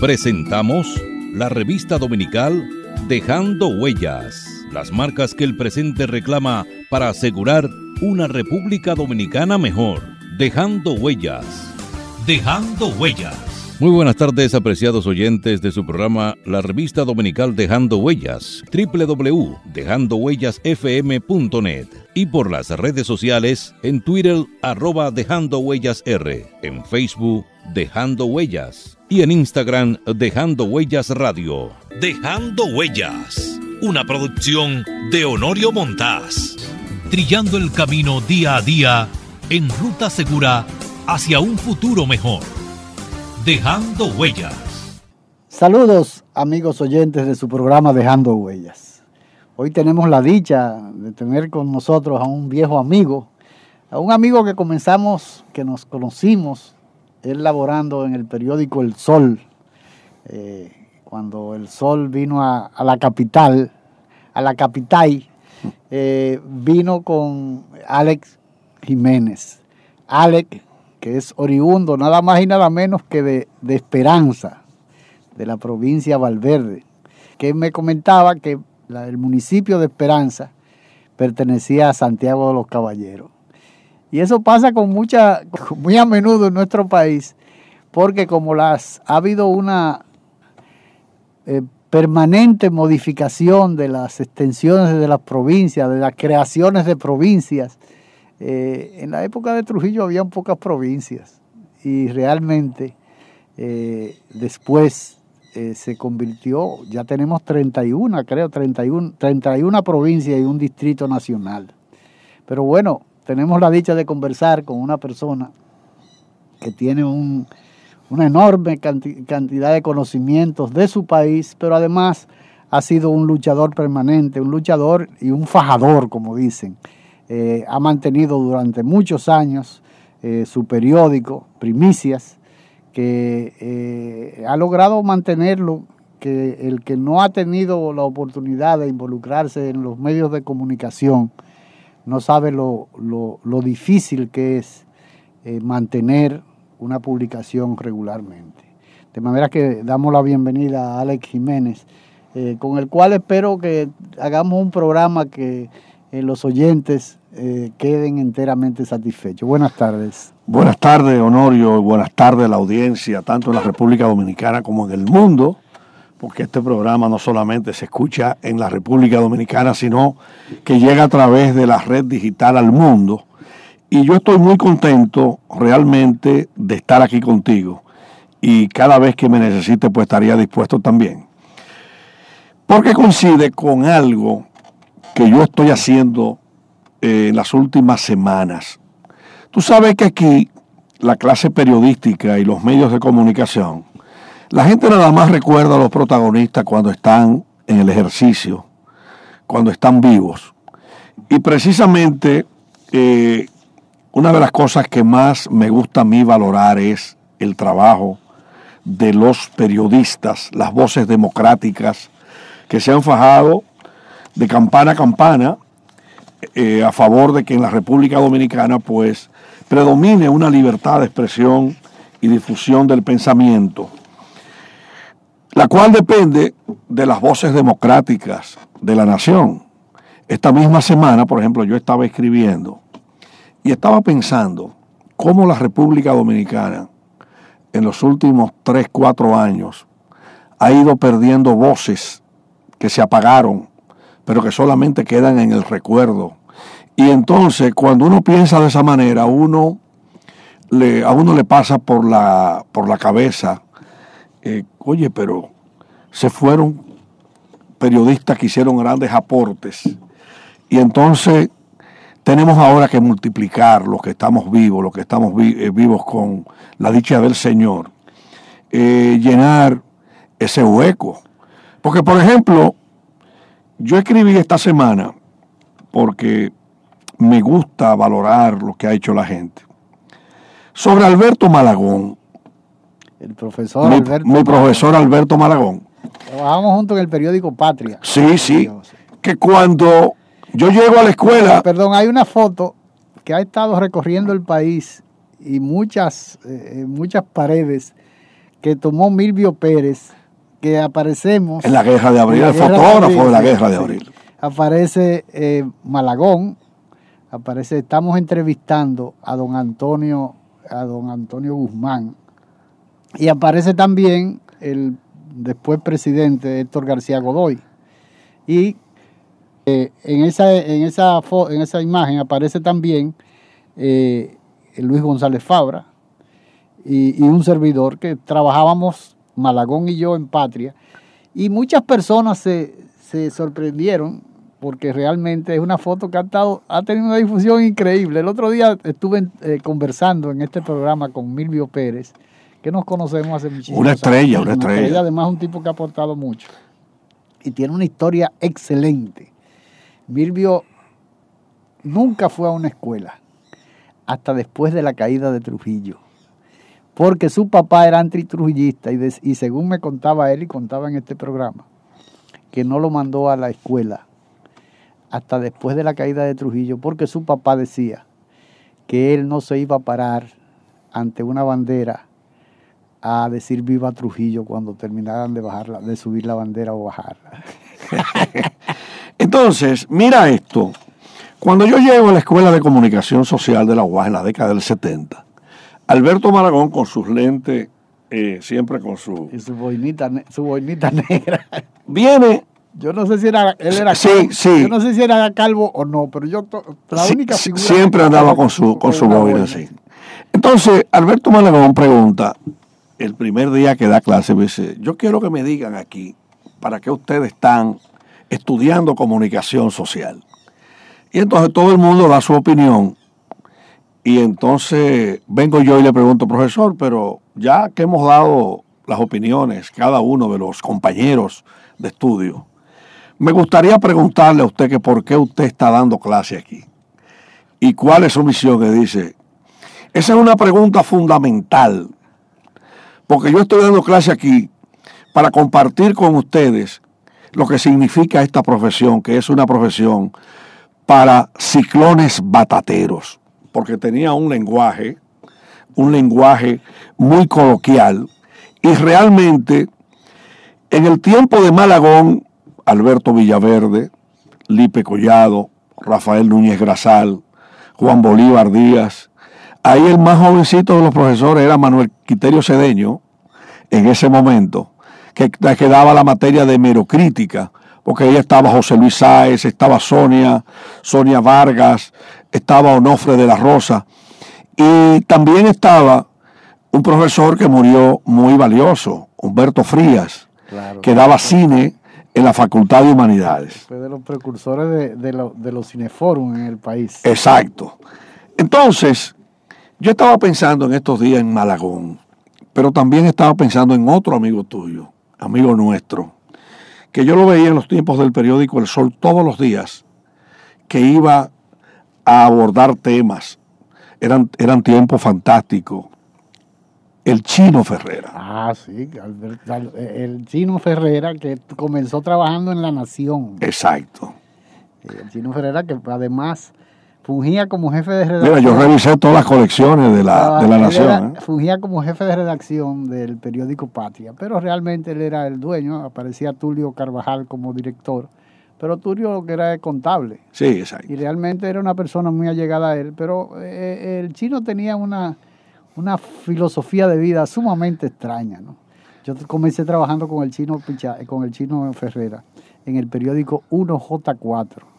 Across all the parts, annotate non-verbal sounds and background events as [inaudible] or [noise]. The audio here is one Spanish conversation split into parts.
Presentamos la revista dominical Dejando Huellas, las marcas que el presente reclama para asegurar una República Dominicana mejor. Dejando Huellas. Dejando Huellas. Muy buenas tardes, apreciados oyentes de su programa La Revista Dominical Dejando Huellas, www.dejandohuellasfm.net y por las redes sociales en Twitter arroba Dejando Huellas R, en Facebook Dejando Huellas y en Instagram Dejando Huellas Radio. Dejando Huellas, una producción de Honorio Montás, trillando el camino día a día en ruta segura hacia un futuro mejor. Dejando Huellas. Saludos amigos oyentes de su programa Dejando Huellas. Hoy tenemos la dicha de tener con nosotros a un viejo amigo, a un amigo que comenzamos, que nos conocimos, él laborando en el periódico El Sol, eh, cuando El Sol vino a, la capital, a la capital, eh, vino con Alex Jiménez. Alex que es oriundo nada más y nada menos que de, Esperanza, de la provincia Valverde, que me comentaba que el municipio de Esperanza pertenecía a Santiago de los Caballeros. Y eso pasa con mucha, [laughs] muy a menudo en nuestro país, porque como las ha habido una eh, permanente modificación de las extensiones de las provincias, de las creaciones de provincias, eh, en la época de Trujillo había pocas provincias y realmente eh, después eh, se convirtió, ya tenemos 31, creo, 31, 31 provincias y un distrito nacional. Pero bueno, tenemos la dicha de conversar con una persona que tiene una enorme cantidad de conocimientos de su país, pero además ha sido un luchador permanente, un luchador y un fajador, como dicen. Eh, ha mantenido durante muchos años eh, su periódico, Primicias, que eh, ha logrado mantenerlo, que el que no ha tenido la oportunidad de involucrarse en los medios de comunicación no sabe lo, difícil que es mantener una publicación regularmente. De manera que damos la bienvenida a Alex Jiménez, con el cual espero que hagamos un programa que eh, los oyentes eh, queden enteramente satisfechos. Buenas tardes. Buenas tardes, Honorio, y buenas tardes a la audiencia, tanto en la República Dominicana como en el mundo, porque este programa no solamente se escucha en la República Dominicana, sino que llega a través de la red digital al mundo. Y yo estoy muy contento realmente de estar aquí contigo. Y cada vez que me necesite, pues estaría dispuesto también. Porque coincide con algo que yo estoy haciendo eh, en las últimas semanas. Tú sabes que aquí la clase periodística y los medios de comunicación, la gente nada más recuerda a los protagonistas cuando están en el ejercicio, cuando están vivos. Y precisamente eh, una de las cosas que más me gusta a mí valorar es el trabajo de los periodistas, las voces democráticas que se han fajado de campana a campana eh, a favor de que en la República Dominicana pues predomine una libertad de expresión y difusión del pensamiento, la cual depende de las voces democráticas de la nación. Esta misma semana, por ejemplo, yo estaba escribiendo y estaba pensando cómo la República Dominicana en los últimos 3, 4 años ha ido perdiendo voces que se apagaron pero que solamente quedan en el recuerdo. Y entonces, cuando uno piensa de esa manera, uno le, a uno le pasa por la, por la cabeza, eh, oye, pero se fueron periodistas que hicieron grandes aportes. Y entonces tenemos ahora que multiplicar los que estamos vivos, los que estamos eh, vivos con la dicha del Señor, eh, llenar ese hueco. Porque, por ejemplo, yo escribí esta semana porque me gusta valorar lo que ha hecho la gente. Sobre Alberto Malagón. El profesor mi, Alberto. Mi profesor Alberto Malagón. Trabajamos juntos en el periódico Patria. Sí, sí. Que cuando yo llego a la escuela. Perdón, hay una foto que ha estado recorriendo el país y muchas, eh, muchas paredes que tomó Milvio Pérez, que aparecemos... En la guerra de abril, el fotógrafo de, la guerra de abril. Aparece eh, Malagón, aparece, estamos entrevistando a don Antonio, a don Antonio Guzmán, y aparece también el después presidente Héctor García Godoy. Y eh, en, esa, en, esa, en esa imagen aparece también eh, Luis González Fabra y, un servidor que trabajábamos, Malagón y yo, en Patria. Y muchas personas se, sorprendieron porque realmente es una foto que ha, ha tenido una difusión increíble. El otro día estuve eh, conversando en este programa con Milvio Pérez, que nos conocemos hace muchísimo Una estrella, una, estrella. Además, un tipo que ha aportado mucho. Y tiene una historia excelente. Milvio nunca fue a una escuela hasta después de la caída de Trujillo. Porque su papá era antitrujillista y, y según me contaba él y contaba en este programa, que no lo mandó a la escuela hasta después de la caída de Trujillo, porque su papá decía que él no se iba a parar ante una bandera a decir viva Trujillo cuando terminaran de bajarla, de subir la bandera o bajarla. [laughs] Entonces, mira esto. Cuando yo llego a la Escuela de Comunicación Social de la UAS en la década del 70, Alberto Maragón con sus lentes, eh, siempre con su... Y su boinita, su boinita [laughs] negra. Viene... Yo no sé si era, él era sí, calvo. Sí. Yo no sé si era calvo o no, pero yo la única figura siempre andaba con su con su boina sí. Entonces, Alberto Maragón pregunta el primer día que da clase, dice, "Yo quiero que me digan aquí para qué ustedes están estudiando comunicación social." Y entonces todo el mundo da su opinión. Y entonces vengo yo y le pregunto, profesor, pero ya que hemos dado las opiniones, cada uno de los compañeros de estudio, me gustaría preguntarle a usted que por qué usted está dando clase aquí. ¿Y cuál es su misión? Que dice, esa es una pregunta fundamental, porque yo estoy dando clase aquí para compartir con ustedes lo que significa esta profesión, que es una profesión para ciclones batateros, porque tenía un lenguaje, un lenguaje muy coloquial, y realmente en el tiempo de Malagón, Alberto Villaverde, Lipe Collado, Rafael Núñez Grasal, Juan Bolívar Díaz, ahí el más jovencito de los profesores era Manuel Quiterio Cedeño, en ese momento, que, que daba la materia de merocrítica, porque ahí estaba José Luis Sáez, estaba Sonia, Sonia Vargas, estaba Onofre de la Rosa, y también estaba un profesor que murió muy valioso, Humberto Frías, que daba cine en la Facultad de Humanidades. Fue de los precursores de, los cineforum en el país. Exacto. Entonces, yo estaba pensando en estos días en Malagón, pero también estaba pensando en otro amigo tuyo, amigo nuestro, que yo lo veía en los tiempos del periódico El Sol todos los días, que iba a abordar temas. Eran, eran tiempos fantásticos. El Chino Ferrera. Ah, sí, el Chino Ferrera que comenzó trabajando en La Nación. Exacto. El Chino Ferrera que además fungía como jefe de redacción. Mira, yo revisé todas las colecciones de la, de la Nación. ¿eh? Fungía como jefe de redacción del periódico Patria, pero realmente él era el dueño, aparecía Tulio Carvajal como director, pero Tulio lo que era contable. Sí, exacto. Y realmente era una persona muy allegada a él, pero eh, el chino tenía una, una filosofía de vida sumamente extraña, ¿no? Yo comencé trabajando con el chino con el chino Ferrera en el periódico 1J4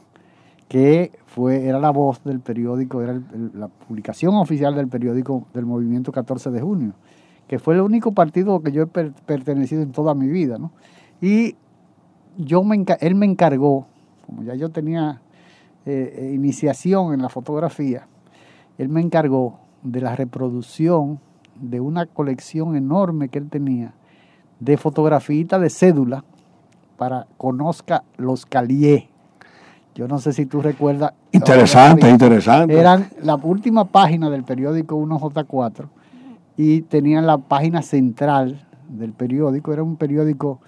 que fue, era la voz del periódico, era la publicación oficial del periódico del movimiento 14 de junio, que fue el único partido que yo he pertenecido en toda mi vida. ¿no? Y yo me, él me encargó, como ya yo tenía eh, eh, iniciación en la fotografía, él me encargó de la reproducción de una colección enorme que él tenía de fotografitas de cédula para conozca los caliés yo no sé si tú recuerdas. Interesante, interesante. Eran la última página del periódico 1J4 y tenían la página central del periódico. Era un periódico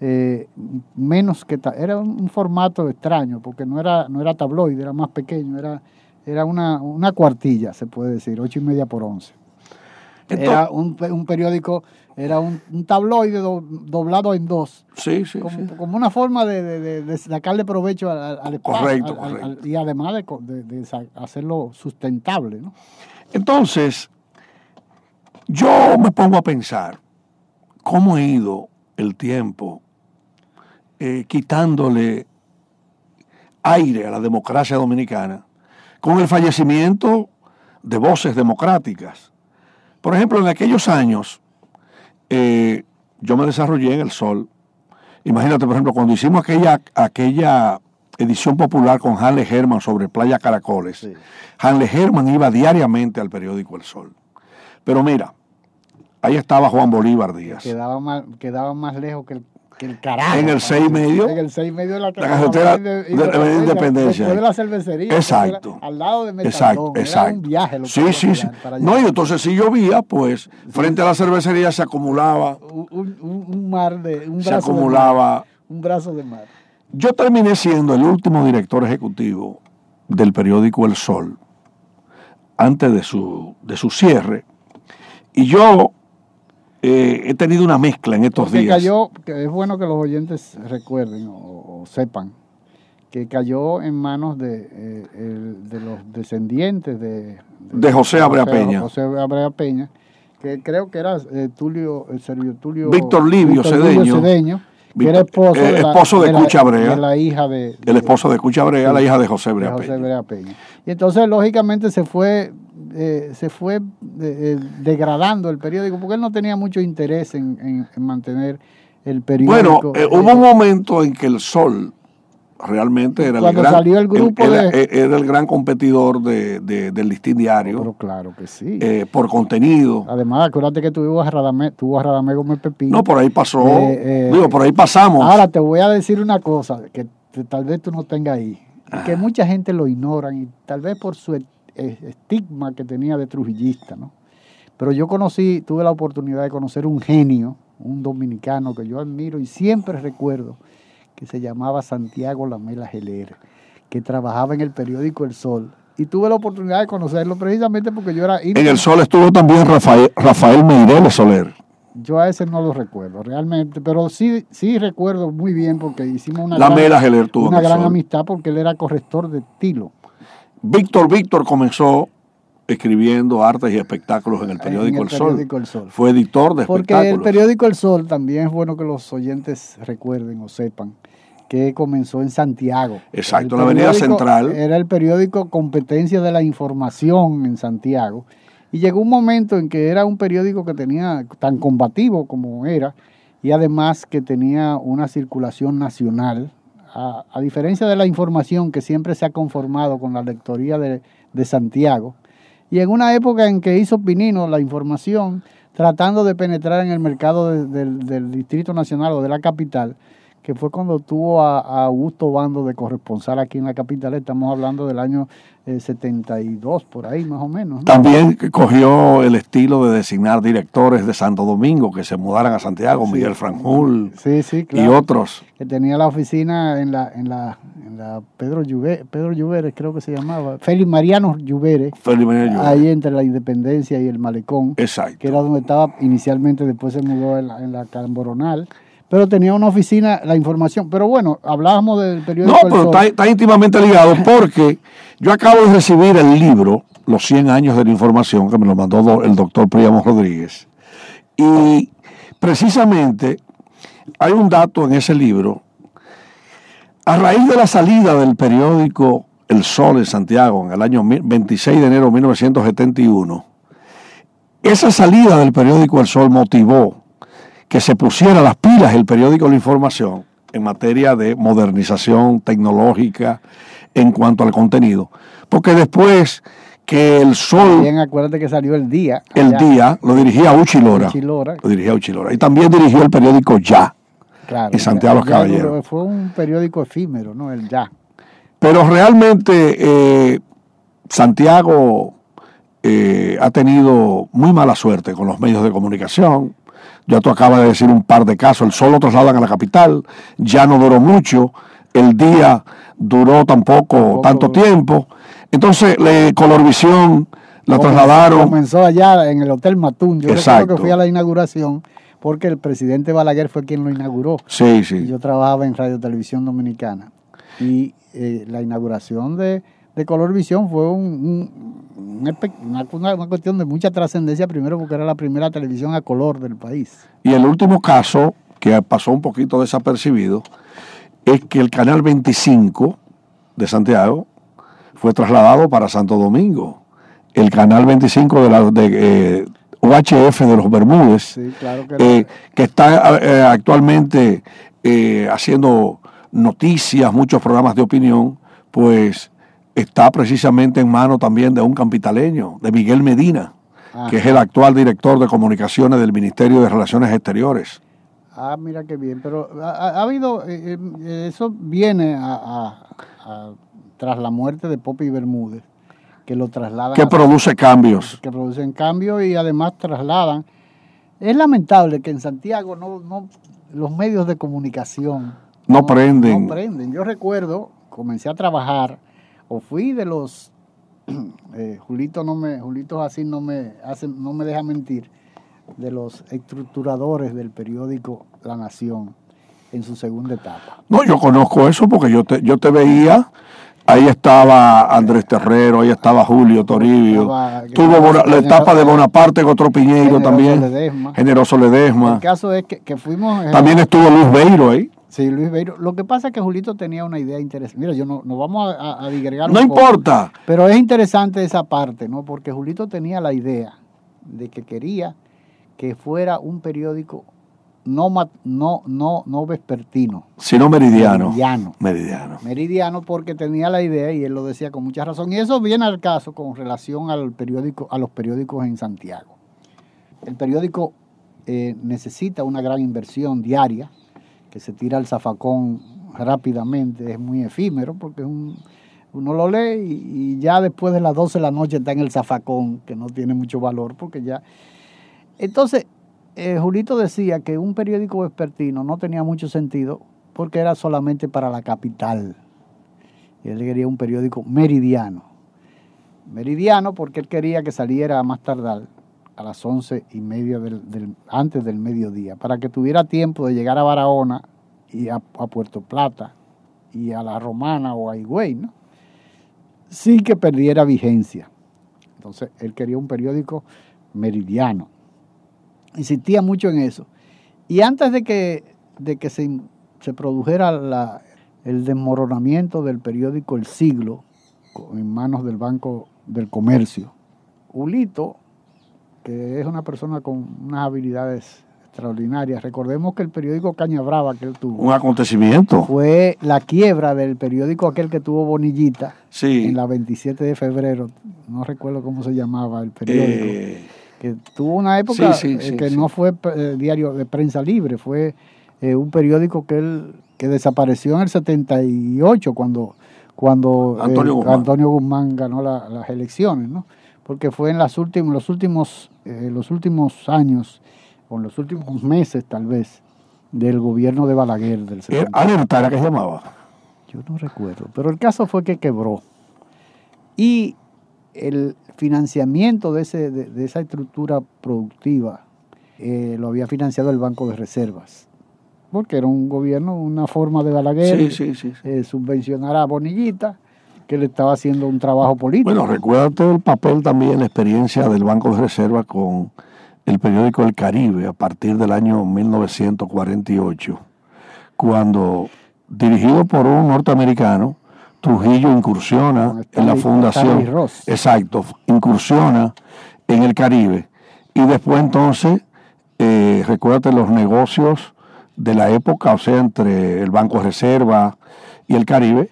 eh, menos que. Era un formato extraño porque no era, no era tabloide, era más pequeño. Era, era una, una cuartilla, se puede decir, ocho y media por once. era un, un periódico Era un, un tabloide do- doblado en dos. Sí, sí, como, sí. como una forma de, de- de- de sacarle provecho al, al- espacio, Correcto, al- al- correcto. y además de, hacerlo sustentable. ¿no? Entonces, yo me pongo a pensar cómo ha ido el tiempo eh, quitándole aire a la democracia dominicana con el fallecimiento de voces democráticas. Por ejemplo, en aquellos años, eh, yo me desarrollé en el Sol. Imagínate, por ejemplo, cuando hicimos aquella, aquella edición popular con Hanle Herman sobre Playa Caracoles, Sí. Hanle Herman iba diariamente al periódico El Sol. Pero mira, ahí estaba Juan Bolívar Díaz. Quedaba, más, quedaba más lejos que el, el carajo. En el seis y medio. En el 6 y medio de la, carretera de- de la Independencia. Después de la cervecería. Exacto. era Al lado de Metaldón. Exacto, Era exacto. un viaje. lo que sí, sí, sí. No, y entonces si llovía, pues frente a la cervecería se acumulaba, un, un- un mar de. Un se de mar. acumulaba. un brazo de mar. Yo terminé siendo el último director ejecutivo del periódico El Sol antes de su, de su cierre. Y yo eh, he tenido una mezcla en estos Porque días. cayó, que es bueno que los oyentes recuerden o, o sepan, que cayó en manos de, eh, el- de los descendientes de, De José Abrea Peña. José Abrea Peña, que creo que era eh, Tulio, el Sergio Tulio. Víctor Livio Cedeño. que era Víctor- esposo, eh, de, la, esposo de la- Cucha Brea. de la hija de, el esposo de Cucha Brea, la hija de José de Brea José Peña. Brea Peña. Y entonces, lógicamente, se fue, eh, se fue eh, eh, degradando el periódico, porque él no tenía mucho interés en, en- en mantener el periódico. Bueno, eh, eh, hubo un momento en que el Sol realmente era Cuando el gran, salió el grupo era, de- era el gran competidor de, de- del listín diario Pero claro que sí. eh, por contenido. Además, acuérdate que tuvo a Radamé, tuvo a Radamé Gómez Pepín. No, por ahí pasó. Eh, eh, digo, por ahí pasamos. Ahora te voy a decir una cosa que tal vez tú no tengas ahí, que mucha gente lo ignoran y tal vez por su eh, estigma que tenía de trujillista, ¿no? Pero yo conocí, tuve la oportunidad de conocer un genio, un dominicano que yo admiro y siempre recuerdo, que se llamaba Santiago Lamela Geler, que trabajaba en el periódico El Sol. Y tuve la oportunidad de conocerlo precisamente porque yo era en el Sol estuvo también Rafael, Rafael Meireles Soler. Yo a ese no lo recuerdo realmente, pero sí, sí recuerdo muy bien porque hicimos una, gran, Geler tuvo una gran amistad porque él era corrector de estilo. Víctor Víctor comenzó escribiendo artes y espectáculos en el periódico, en el, el Sol. El. Fue editor de Porque el espectáculos. periódico El Sol también es bueno que los oyentes recuerden o sepan que comenzó en Santiago. Exacto, El en la Avenida Central. Era el periódico Competencia de la Información en Santiago. Y llegó un momento en que era un periódico que tenía tan combativo como era, y además que tenía una circulación nacional, a, diferencia de la información que siempre se ha conformado con la lectoría de, de Santiago. Y en una época en que hizo Pinino la información, tratando de penetrar en el mercado de- del, del Distrito Nacional o de la capital, que fue cuando tuvo a, a Augusto Bando de corresponsal aquí en la capital, estamos hablando del año eh, 72, por ahí más o menos. ¿no? También cogió el estilo de designar directores de Santo Domingo que se mudaran a Santiago, Sí. Miguel Franjul Sí, sí, y otros. Que tenía la oficina en la, en la, en la Pedro Lluveres, Pedro Lluveres creo que se llamaba, Félix Mariano Lluveres, ahí entre la Independencia y el Malecón. Exacto. que era donde estaba inicialmente, después se mudó en la, en la Camboronal, pero tenía una oficina, la información. Pero bueno, hablábamos del periódico. No, El pero Sol. está, está íntimamente ligado porque yo acabo de recibir el libro Los 100 años de la información que me lo mandó el doctor Príamo Rodríguez. Y precisamente hay un dato en ese libro. A raíz de la salida del periódico El Sol en Santiago en el año mil- 26 de enero de 1971, esa salida del periódico El Sol motivó que se pusiera las pilas el periódico La Información en materia de modernización tecnológica en cuanto al contenido. Porque después que el Sol, Bien, acuérdate que salió el día. el allá, día, lo dirigía Uchi Lora. Uchi Lora. Lo dirigía Uchi Lora. Y también dirigió el periódico Ya. Claro, y Santiago Los ya Caballeros. duró- Fue un periódico efímero, ¿no? El ya. Pero realmente eh, Santiago eh, ha tenido muy mala suerte con los medios de comunicación. Ya tú acabas de decir un par de casos. El sol lo trasladan a la capital, ya no duró mucho. El día duró tampoco, Tampoco tanto tiempo. Entonces, le, Colorvisión la trasladaron. Comenzó allá en el Hotel Matún. Yo recuerdo que fui a la inauguración porque el presidente Balaguer fue quien lo inauguró. Sí, sí. Yo trabajaba en Radio Televisión Dominicana y eh, la inauguración de, de Color Visión fue un, una, una, cuestión de mucha trascendencia, primero porque era la primera televisión a color del país. Y el último caso, que pasó un poquito desapercibido, es que el Canal 25 de Santiago fue trasladado para Santo Domingo. El Canal 25 de, la, de UHF eh, de los Bermúdez, que, eh, que, está actualmente haciendo noticias, muchos programas de opinión, pues está precisamente en mano también de un capitaleño, de Miguel Medina, que es el actual director de comunicaciones del Ministerio de Relaciones Exteriores. Ah, mira qué bien, pero ha, habido, eh, eh, eso viene a, tras la muerte de Poppy Bermúdez, que lo trasladan. Que produce cambios. Que producen cambios y además trasladan. Es lamentable que en Santiago no, no los medios de comunicación no, prenden. No prenden. Yo recuerdo, comencé a trabajar, o fui de los, [clears throat] eh, Julito no me, Julito así no me hace, no me deja mentir, de los estructuradores del periódico La Nación en su segunda etapa. No, yo conozco eso porque yo te, yo te veía, ahí estaba Andrés Terrero, ahí estaba Julio Toribio, tuvo la etapa de Bonaparte otro Piñeiro también, Generoso Ledesma. El caso es que, que fuimos... También estuvo Luis Beiro ahí. Sí, Luis Beiro. Lo que pasa es que Julito tenía una idea interesante. Mira, yo no, nos vamos a, a digregar. No importa. pero es interesante esa parte, ¿no? Porque Julito tenía la idea de que quería que fuera un periódico no, no, no, no vespertino. Sino meridiano. Meridiano. Meridiano. Meridiano porque tenía la idea y él lo decía con mucha razón. Y eso viene al caso con relación al periódico, a los periódicos en Santiago. El periódico eh, necesita una gran inversión diaria que se tira al zafacón rápidamente, es muy efímero porque uno lo lee y, ya después de las 12 de la noche está en el zafacón, que no tiene mucho valor porque ya... Entonces, eh, Julito decía que un periódico vespertino no tenía mucho sentido porque era solamente para la capital. Él quería un periódico meridiano. Meridiano porque él quería que saliera más tardar a las once y media antes del mediodía, para que tuviera tiempo de llegar a Barahona y a, Puerto Plata y a La Romana o a Higüey, ¿no? Sin que perdiera vigencia. Entonces, él quería un periódico meridiano. Insistía mucho en eso. Y antes de que, de que se, se produjera la, el desmoronamiento del periódico El Siglo en manos del Banco del Comercio, Ulito que es una persona con unas habilidades extraordinarias. Recordemos que el periódico Caña Brava que él tuvo. Un acontecimiento. Fue la quiebra del periódico aquel que tuvo Bonillita. En la 27 de febrero. No recuerdo cómo se llamaba el periódico. Eh, que tuvo una época eh, que no fue eh, diario de prensa libre, fue un periódico que él que desapareció en el 78 cuando cuando Antonio, Guzmán. ganó las elecciones, ¿no? porque fue en las últimos, los, últimos, eh, los últimos años, o en los últimos meses tal vez, del gobierno de Balaguer. Del ¿Alerta era que se llamaba? Yo no recuerdo, pero el caso fue que quebró. Y el financiamiento de, ese, de, esa estructura productiva eh, lo había financiado el Banco de Reservas porque era un gobierno, una forma de Balaguer eh, subvencionar a Bonillita que le estaba haciendo un trabajo político. Bueno, recuérdate el papel también, la experiencia del Banco de Reserva con el periódico El Caribe a partir del año 1948, cuando, dirigido por un norteamericano, Trujillo incursiona en la fundación. Exacto, incursiona en el Caribe. Y después entonces, eh, recuérdate los negocios de la época, o sea, entre el Banco de Reserva y el Caribe,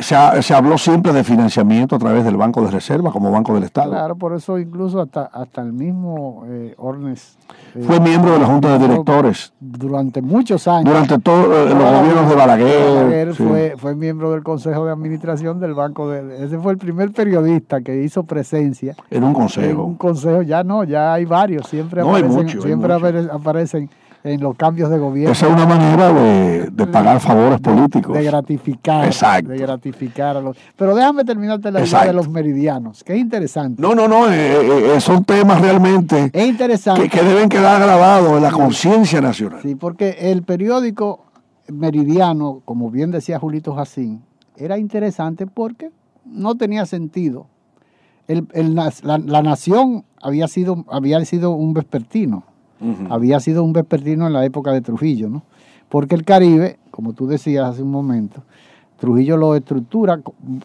se, habló siempre de financiamiento a través del Banco de Reserva como Banco del Estado. Claro, por eso incluso hasta, hasta el mismo eh, Ornes... Eh, Fue miembro de la Junta de Directores. Durante muchos años. Durante todos eh, los gobiernos de Balaguer. Balaguer fue, fue miembro del Consejo de Administración del Banco de... Ese fue el primer periodista que hizo presencia. En un consejo. En un consejo, ya no, ya hay varios. Siempre aparecen, siempre aparecen en los cambios de gobierno. Esa es una manera de, de pagar favores políticos. De gratificar. Exacto. De gratificar a los. Pero déjame terminarte la idea de los meridianos, que es interesante. No, no, no, eh, eh, eh, son temas realmente es interesante. Que, que deben quedar grabados en la conciencia nacional. Sí, porque el periódico meridiano, como bien decía Julito Jacín, era interesante porque no tenía sentido. El, el, la, la, nación había sido, había sido un vespertino había sido un vespertino en la época de Trujillo, ¿no? Porque el Caribe, como tú decías hace un momento, Trujillo lo estructura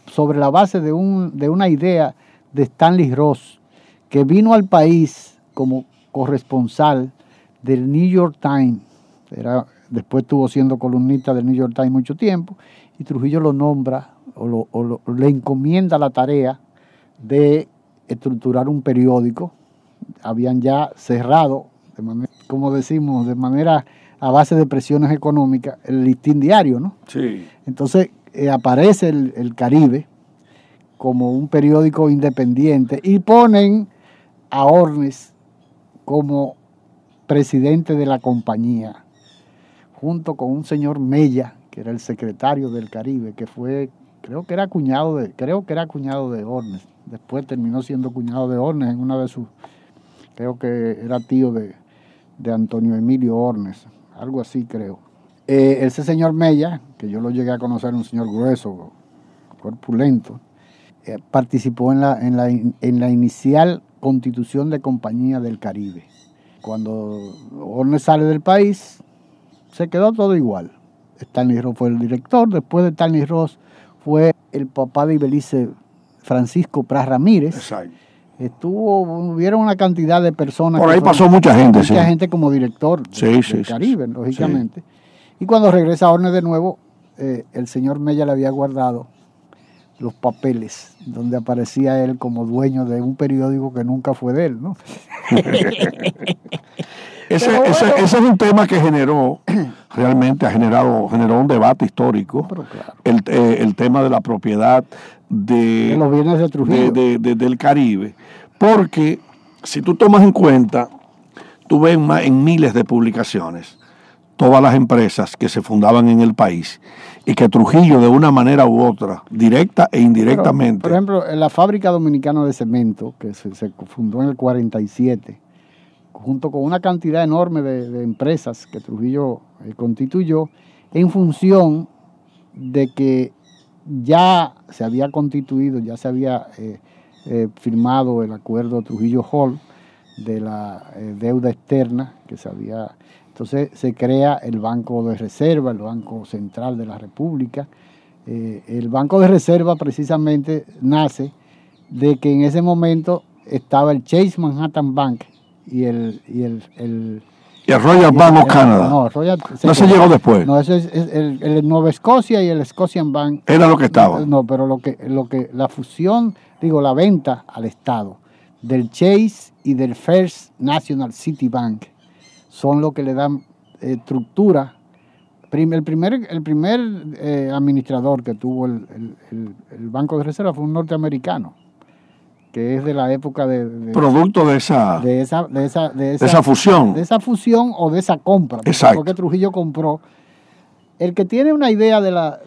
sobre la base de, un, de una idea de Stanley Ross, que vino al país como corresponsal del New York Times. Era, después estuvo siendo columnista del New York Times mucho tiempo, y Trujillo lo nombra o, o le encomienda la tarea de estructurar un periódico. Habían ya cerrado como decimos, de manera a base de presiones económicas, el listín diario, ¿no? Sí. Entonces eh, aparece el, Caribe como un periódico independiente y ponen a Ornes como presidente de la compañía, junto con un señor Mella, que era el secretario del Caribe, que fue, creo que era cuñado de, creo que era cuñado de Ornes. Después terminó siendo cuñado de Ornes en una de sus, creo que era tío de, de Antonio Emilio Ornes, algo así creo. Eh, ese señor Mella, que yo lo llegué a conocer, un señor grueso, corpulento, eh, participó en la, en, la, en la inicial constitución de Compañía del Caribe. Cuando Ornes sale del país, se quedó todo igual. Stanley Ross fue el director, después de Stanley Ross fue el papá de Ibelice Francisco Pras Ramírez. Exacto estuvo, hubieron una cantidad de personas. Por ahí pasó mucha gente, mucha gente como director del, Caribe, lógicamente. Y cuando regresa a Orne de nuevo, eh, el señor Mella le había guardado los papeles donde aparecía él como dueño de un periódico que nunca fue de él, ¿no? [laughs] ese, es un tema que generó, [clears throat] realmente ha generado, generó un debate histórico. el, eh, el tema de la propiedad de, los bienes de Trujillo. del Caribe, porque si tú tomas en cuenta, tú ves en miles de publicaciones todas las empresas que se fundaban en el país y que Trujillo de una manera u otra, directa e indirectamente. por ejemplo, la fábrica dominicana de cemento, que se, fundó en el 47, junto con una cantidad enorme de, empresas que Trujillo eh, constituyó, en función de que ya se había constituido, ya se había eh, eh, firmado el acuerdo Trujillo-Hall de la eh, deuda externa que se había... Entonces se crea el Banco de Reserva, el Banco Central de la República. el Banco de Reserva precisamente nace de que en ese momento estaba el Chase Manhattan Bank y el, y el y el Royal Bank of Canada. No, Royal, no se llegó después. No, eso es, el, Nueva Escocia y el Scotian Bank. Era lo que estaba. No, pero lo que, lo que, la fusión, digo, la venta al Estado del Chase y del First National City Bank son lo que le dan eh, estructura. El primer, el primer eh, administrador que tuvo el, el Banco de Reserva fue un norteamericano que es de la época de... Producto de esa, de esa, de esa, de esa, fusión. De esa fusión o de esa compra. Exacto. Porque Trujillo compró. El que tiene una idea de la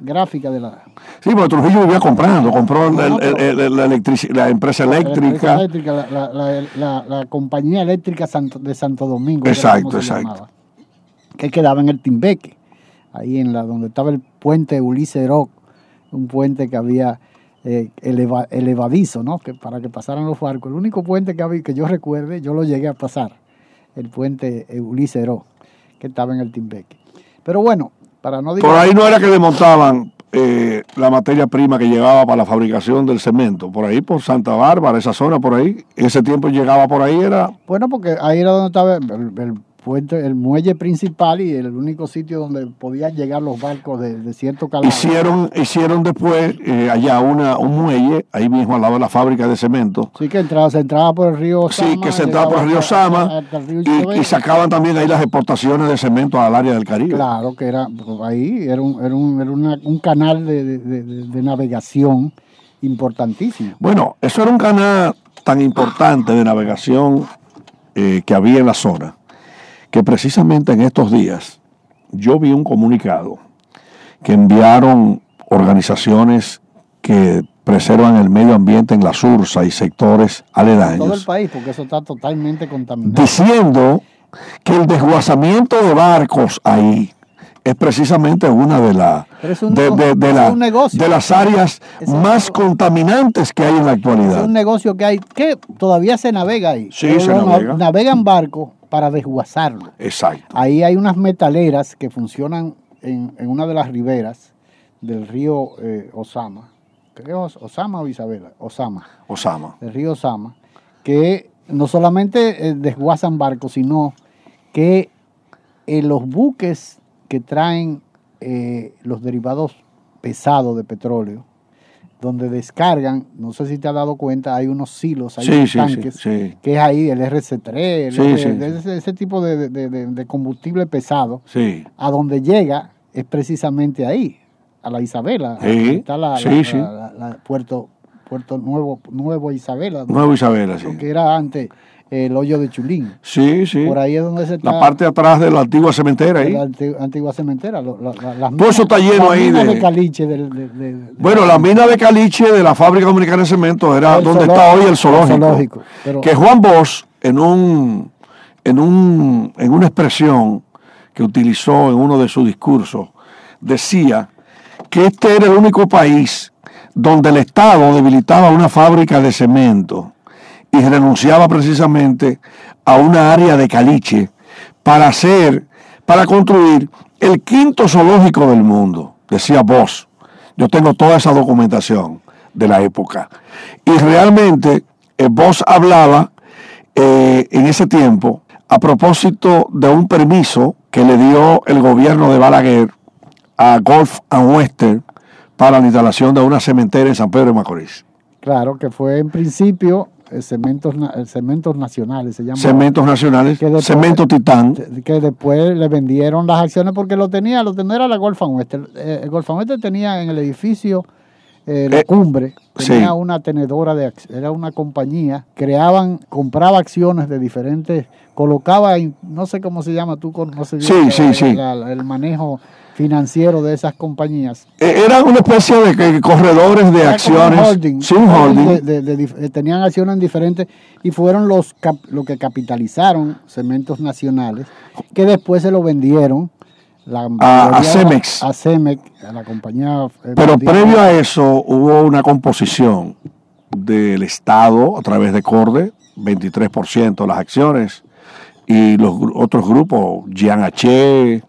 gráfica de la... Sí, porque Trujillo vivía comprando, compró la, empresa eléctrica. La, compañía eléctrica de Santo Domingo. Exacto, exacto. que quedaba en el Timbeque, ahí en la donde estaba el puente Ulises Rock, un puente que había eh, elevadizo, ¿no? Que para que pasaran los barcos. El único puente que, había, que yo recuerde, yo lo llegué a pasar, el puente Ulises que estaba en el Timbeque. Pero bueno, para no Por ahí no era que desmontaban eh, la materia prima que llegaba para la fabricación del cemento. Por ahí, por Santa Bárbara, esa zona por ahí. Ese tiempo llegaba por ahí, era... Bueno, porque ahí era donde estaba el puente, el muelle principal y el único sitio donde podían llegar los barcos de, cierto calado. Hicieron, hicieron después eh, allá una, un muelle, ahí mismo al lado de la fábrica de cemento. Sí, que entraba, se entraba por el río Sama. Sí, que se entraba por el río Sama y, sacaban también ahí las exportaciones de cemento al área del Caribe. Claro, que era ahí, era un, era un, era un canal de, de navegación importantísimo. Bueno, eso era un canal tan importante de navegación eh, que había en la zona que precisamente en estos días yo vi un comunicado que enviaron organizaciones que preservan el medio ambiente en la Sursa y sectores aledaños. Todo el país, porque eso está totalmente contaminado. Diciendo que el desguazamiento de barcos ahí es precisamente una de, la, de, las áreas más contaminantes que hay en la actualidad. Es un negocio que hay, que todavía se navega ahí. Sí, se navega. Navegan barcos para desguazarlo. Exacto. Ahí hay unas metaleras que funcionan en, una de las riberas del río eh, Osama. Creo Osama o Isabela. Osama. Osama. Del río Osama. Que no solamente eh, desguazan barcos, sino que en los buques que traen eh, los derivados pesados de petróleo, donde descargan, no sé si te has dado cuenta, hay unos silos, hay unos tanques, que es ahí el RC3, ese, tipo de, combustible pesado, a donde llega es precisamente ahí, a la Isabela, está la, Puerto, Puerto Nuevo, Nuevo Isabela. Nuevo Isabela, sí. Que era antes el hoyo de Chulín. Sí, sí. Por ahí es donde se está. La parte atrás de la antigua cementera ahí. La antigua, cementera. Todo eso está lleno ahí de. caliche. bueno, la mina de caliche de la fábrica dominicana de cemento era donde está hoy el zoológico. Que Juan Bosch, en un, en un, en una expresión que utilizó en uno de sus discursos, decía que este era el único país donde el Estado debilitaba una fábrica de cemento y renunciaba precisamente a una área de caliche para hacer, para construir el quinto zoológico del mundo, decía Voss. Yo tengo toda esa documentación de la época. Y realmente eh, hablaba eh, en ese tiempo a propósito de un permiso que le dio el gobierno de Balaguer a Golf and Western para la instalación de una cementera en San Pedro de Macorís. Claro, que fue en principio cementos, cementos nacionales, se llama. Cementos nacionales, cemento titán. Que después le vendieron las acciones porque lo tenía, lo tenía era la Golfa. Eh, el Golfa Western tenía en el edificio eh, la eh, cumbre, tenía una tenedora de era una compañía, creaban, compraba acciones de diferentes, colocaba, no sé cómo se llama, tú conoces sí, sí, sí. el manejo financiero de esas compañías. Eh, eran una especie de corredores de acciones. Holding, sin holding. Eh, tenían acciones diferentes y fueron los lo que capitalizaron Cementos Nacionales, que después se lo vendieron a, Cemex. A Cemex, a la compañía. Eh, Pero previo a eso hubo una composición del Estado a través de Corde, 23% de las acciones, y los otros grupos, Jean H.,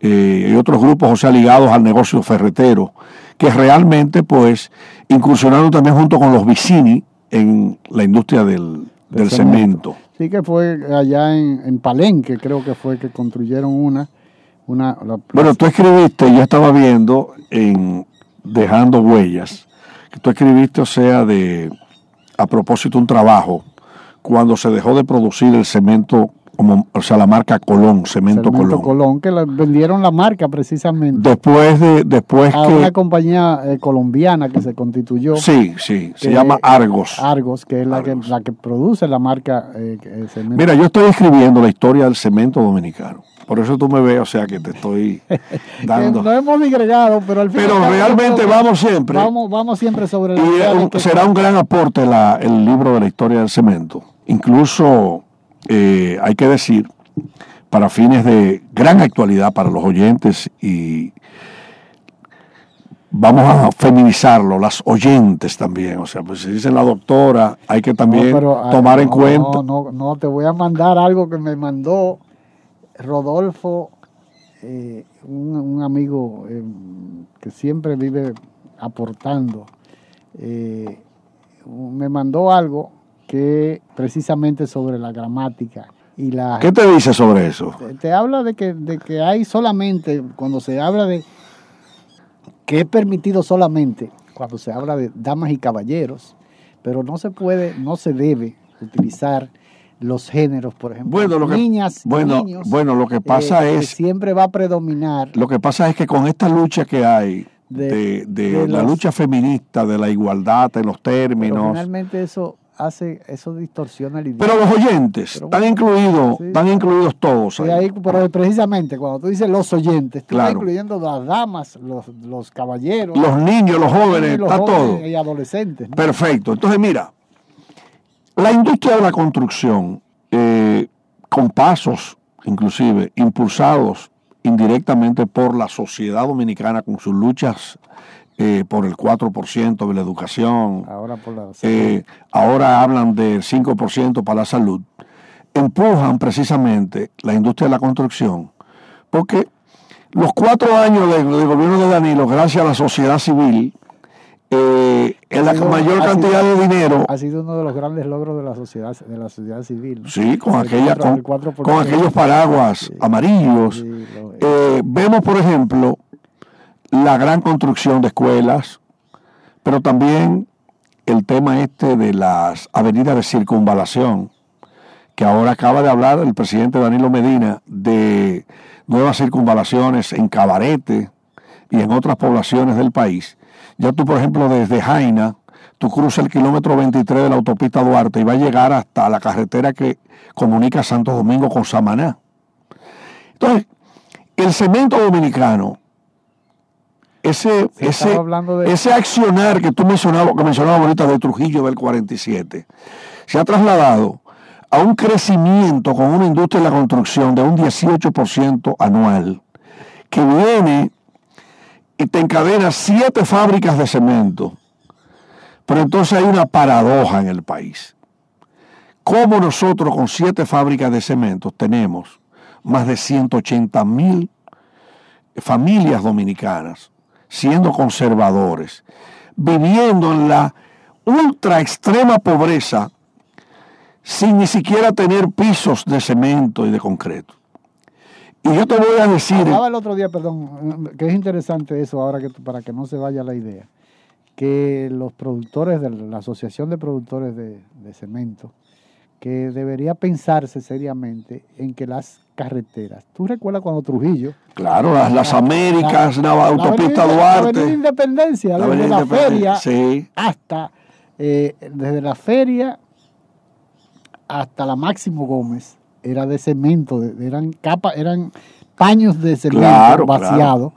eh, y otros grupos, o sea, ligados al negocio ferretero, que realmente pues incursionaron también junto con los Vicini en la industria del, cemento. Sí que fue allá en, Palenque, creo que fue que construyeron una. una bueno, tú escribiste, yo estaba viendo en Dejando Huellas, que tú escribiste, o sea, de a propósito un trabajo, cuando se dejó de producir el cemento como, o sea, la marca Colón, Cemento, Cemento Colón. que vendieron la marca precisamente. Después de, después a una compañía eh, colombiana que se constituyó. Sí, sí, se llama Argos. Argos, que es la que, la que produce la marca eh, Cemento. Mira, yo estoy escribiendo la historia del cemento dominicano. Por eso tú me ves, o sea, que te estoy [laughs] dando. no hemos digregado, pero al final. Pero realmente vamos siempre. Vamos, vamos siempre sobre Y será un gran aporte la, el libro de la historia del cemento. Incluso eh, hay que decir, para fines de gran actualidad para los oyentes y vamos a feminizarlo, las oyentes también, o sea, pues si dicen la doctora, hay que también tomar en cuenta. No, no, no, te voy a mandar algo que me mandó Rodolfo, eh, un, amigo eh, que siempre vive aportando. me mandó algo que precisamente sobre la gramática y la... ¿Qué te dice sobre eso? Te, habla de que, de que hay solamente, cuando se habla de que es permitido solamente, cuando se habla de damas y caballeros, pero no se puede, no se debe utilizar los géneros, por ejemplo, bueno, lo que, niñas, bueno, niños, bueno, lo que pasa eh, es siempre va a predominar. Lo que pasa es que con esta lucha que hay de, la lucha feminista, de la igualdad en los términos, finalmente eso hace, eso distorsiona el idioma. Pero los oyentes, están incluidos, están incluidos todos. Ahí. pero precisamente cuando tú dices los oyentes, tú estás incluyendo las damas, los, caballeros. Los niños, los jóvenes, está todo. Y adolescentes. Perfecto. Entonces, mira, la industria de la construcción, eh, con pasos inclusive impulsados indirectamente por la sociedad dominicana con sus luchas eh, por el 4% de la educación, ahora, por la eh, ahora hablan del 5% para la salud, empujan precisamente la industria de la construcción, porque los cuatro años del gobierno de Danilo, gracias a la sociedad civil, eh, en la mayor cantidad de dinero. Ha sido uno de los grandes logros de la sociedad, de la sociedad civil. Sí, con, aquella, con, aquellos paraguas amarillos. Eh, vemos, por ejemplo, la gran construcción de escuelas, pero también el tema este de las avenidas de circunvalación, que ahora acaba de hablar el presidente Danilo Medina de nuevas circunvalaciones en Cabarete y en otras poblaciones del país ya tú, por ejemplo, desde Jaina, tú cruzas el kilómetro 23 de la autopista Duarte y va a llegar hasta la carretera que comunica Santo Domingo con Samaná. Entonces, el cemento dominicano, ese, ese, ese accionar que tú mencionabas, que mencionabas ahorita de Trujillo del 47, se ha trasladado a un crecimiento con una industria de la construcción de un 18% anual, que viene y te encadenas siete fábricas de cemento. Pero entonces hay una paradoja en el país. ¿Cómo nosotros con siete fábricas de cemento tenemos más de 180 mil familias dominicanas siendo conservadores, viviendo en la ultra extrema pobreza sin ni siquiera tener pisos de cemento y de concreto? Y yo te voy a decir. Hablaba el otro día, perdón, que es interesante eso ahora que para que no se vaya la idea, que los productores de la Asociación de Productores de, Cemento, que debería pensarse seriamente en que las carreteras. ¿Tú recuerdas cuando Trujillo? Claro, las, Américas, la, autopista Duarte. La Independencia, desde la feria hasta, eh, desde la feria hasta la Máximo Gómez era de cemento, eran capas, eran paños de cemento vaciados,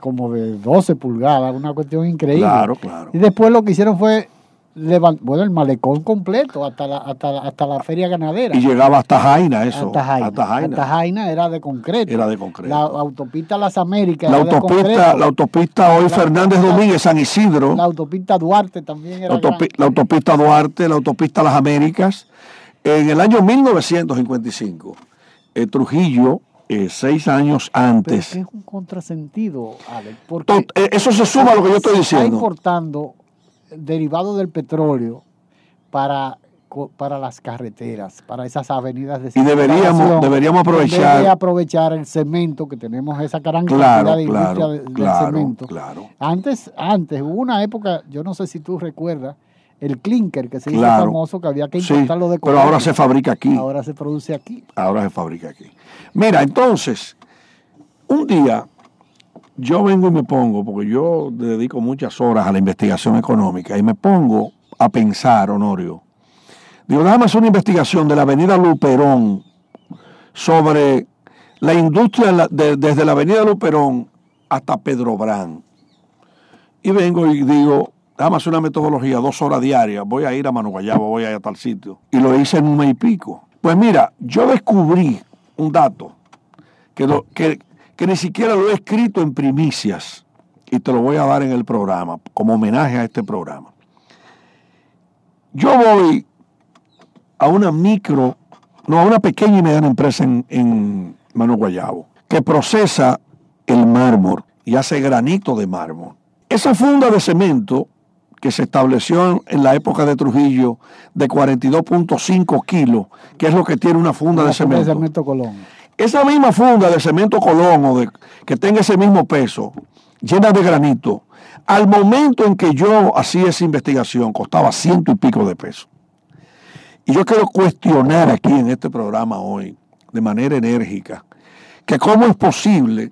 como de 12 pulgadas, una cuestión increíble. Y después lo que hicieron fue bueno, el malecón completo hasta la, hasta, la, feria ganadera. Y llegaba hasta Jaina eso. Hasta Jaina. Hasta Jaina. era de concreto. Era de concreto. La autopista Las Américas. La autopista, la autopista hoy Fernández Domínguez, San Isidro. La autopista Duarte también era. la autopista Duarte, la autopista Las Américas. En el año 1955, eh, Trujillo, eh, seis años antes. es un contrasentido, Alex. Porque eh, eso se suma a lo que yo estoy diciendo. Está importando derivados del petróleo para, para las carreteras, para esas avenidas de Y deberíamos, deberíamos aprovechar. aprovechar el cemento, que tenemos esa gran cantidad de industria del cemento. Claro. Antes, antes, hubo una época, yo no sé si tú recuerdas, el clinker que se hizo famoso, que había que importarlo de Pero ahora se fabrica aquí. Ahora se produce aquí. Ahora se fabrica aquí. Mira, entonces, un día yo vengo y me pongo, porque yo dedico muchas horas a la investigación económica, y me pongo a pensar, Honorio. Digo, déjame hacer una investigación de la avenida Luperón sobre la industria desde la avenida Luperón hasta Pedro Brán. Y vengo y digo, déjame hacer una metodología, dos horas diarias, voy a ir a Mano voy a ir a tal sitio. Y lo hice en un mes y pico. Pues mira, yo descubrí un dato que, que, que ni siquiera lo he escrito en primicias y te lo voy a dar en el programa, como homenaje a este programa. Yo voy a una micro, no, a una pequeña y mediana empresa en, en Mano Guayabo, que procesa el mármol y hace granito de mármol. Esa funda de cemento que se estableció en la época de Trujillo de 42.5 kilos, que es lo que tiene una funda de cemento. Colón. Esa misma funda de cemento Colón o que tenga ese mismo peso, llena de granito, al momento en que yo hacía esa investigación costaba ciento y pico de pesos. Y yo quiero cuestionar aquí en este programa hoy, de manera enérgica, que cómo es posible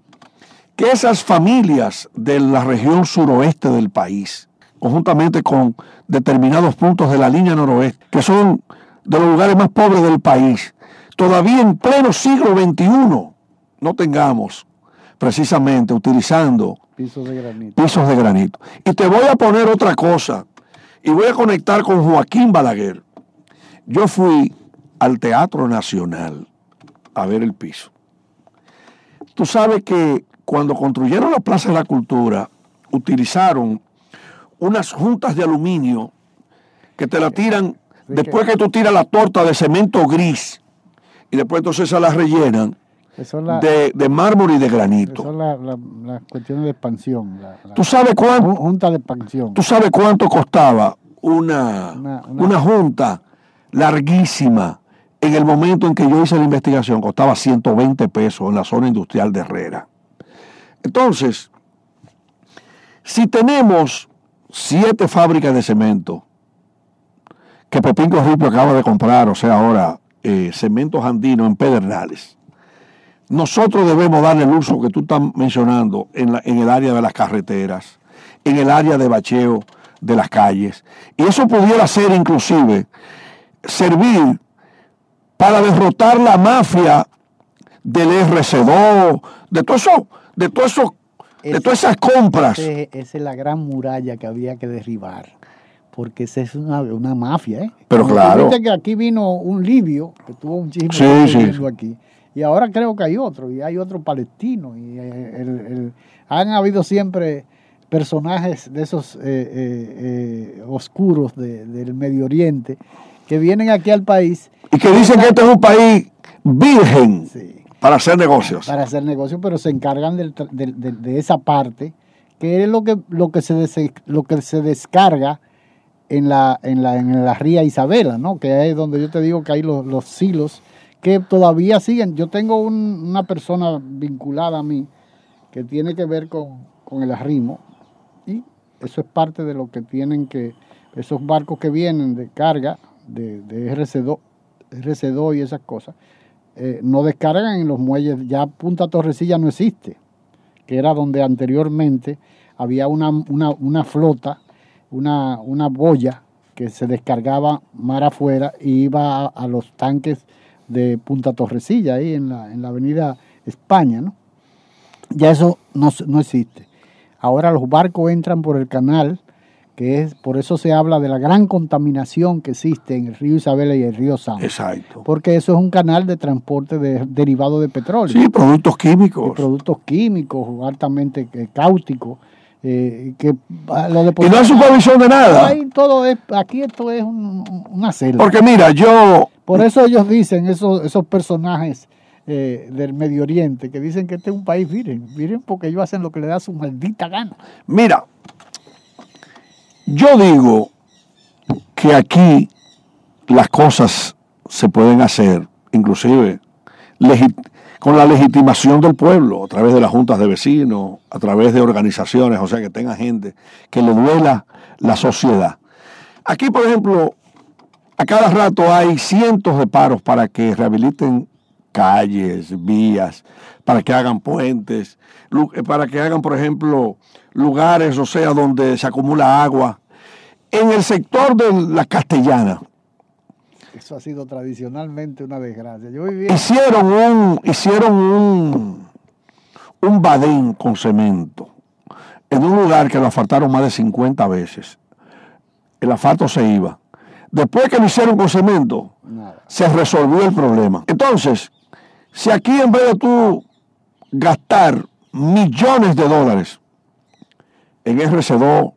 que esas familias de la región suroeste del país, conjuntamente con determinados puntos de la línea noroeste, que son de los lugares más pobres del país, todavía en pleno siglo XXI no tengamos precisamente utilizando Pisos de granito. pisos de granito. Y te voy a poner otra cosa, y voy a conectar con Joaquín Balaguer. Yo fui al Teatro Nacional a ver el piso. Tú sabes que cuando construyeron la Plaza de la Cultura, utilizaron unas juntas de aluminio que te la tiran después que tú tiras la torta de cemento gris y después entonces se las rellenan la, de, de mármol y de granito. eso es la, la- las cuestiones de expansión. ¿Tú sabes cuánto? Jun- junta de expansión. ¿Tú sabes cuánto costaba una, Una- una- una junta larguísima? En el momento en que yo hice la investigación, costaba 120 pesos en la zona industrial de Herrera. Entonces, si tenemos siete fábricas de cemento que Pepín Corripio acaba de comprar, o sea, ahora eh, cementos andinos en Pedernales, nosotros debemos darle el uso que tú estás mencionando en, la- en el área de las carreteras, en el área de bacheo de las calles. Y eso pudiera ser inclusive servir para derrotar la mafia del RC2, de todo eso, de todo eso, de todas esas compras. Esa es la gran muralla que había que derribar. Porque esa es una, una mafia, ¿eh? Pero Como claro. que aquí vino un libio, que tuvo un chisme Sí, sí. aquí. Y ahora creo que hay otro, y hay otro palestino. Y eh, el- el- han habido siempre personajes de esos eh, eh, eh, oscuros de- del Medio Oriente que vienen aquí al país Y que dicen que este es un país virgen sí, para hacer negocios. para hacer negocios, pero se encargan del del- del- de esa parte, que es lo que, lo que, se, des- lo que se descarga en la, en la, en la ría Isabela, ¿no? que es donde yo te digo que hay los, los silos que todavía siguen. Yo tengo un- una persona vinculada a mí que tiene que ver con, con el arrimo y eso es parte de lo que tienen que, esos barcos que vienen de carga de, de RC2, RC2 y esas cosas, eh, no descargan en los muelles, ya Punta Torrecilla no existe, que era donde anteriormente había una, una, una flota, una, una boya que se descargaba mar afuera y iba a, a los tanques de Punta Torrecilla, ahí en la, en la avenida España, ¿no? Ya eso no, no existe. Ahora los barcos entran por el canal, que es, por eso se habla de la gran contaminación que existe en el río Isabela y el río San. Exacto. Porque eso es un canal de transporte de, derivado de petróleo, Sí, productos químicos. productos químicos altamente eh, cáusticos, eh, que Y no hay supervisión de nada. Todo es, aquí esto es un- una selva. Porque mira, yo, Por eso ellos dicen, esos, esos personajes eh, del Medio Oriente, que dicen que este es un país virgen. Virgen porque ellos hacen lo que les da su maldita gana. mira, yo digo que aquí las cosas se pueden hacer, inclusive legi- con la legitimación del pueblo, a través de las juntas de vecinos, a través de organizaciones, o sea, que tenga gente que le duela la sociedad. Aquí, por ejemplo, a cada rato hay cientos de paros para que rehabiliten calles, vías, para que hagan puentes, eh, para que hagan, por ejemplo, lugares, o sea, donde se acumula agua. En el sector de la castellana, Eso ha sido tradicionalmente una desgracia. Yo vivía hicieron un, hicieron un, un badén con cemento en un lugar que lo asfaltaron más de 50 veces. El asfalto se iba. Después que lo hicieron con cemento, nada. se resolvió el problema. Entonces, si aquí en vez de tú gastar millones de dólares en RC2,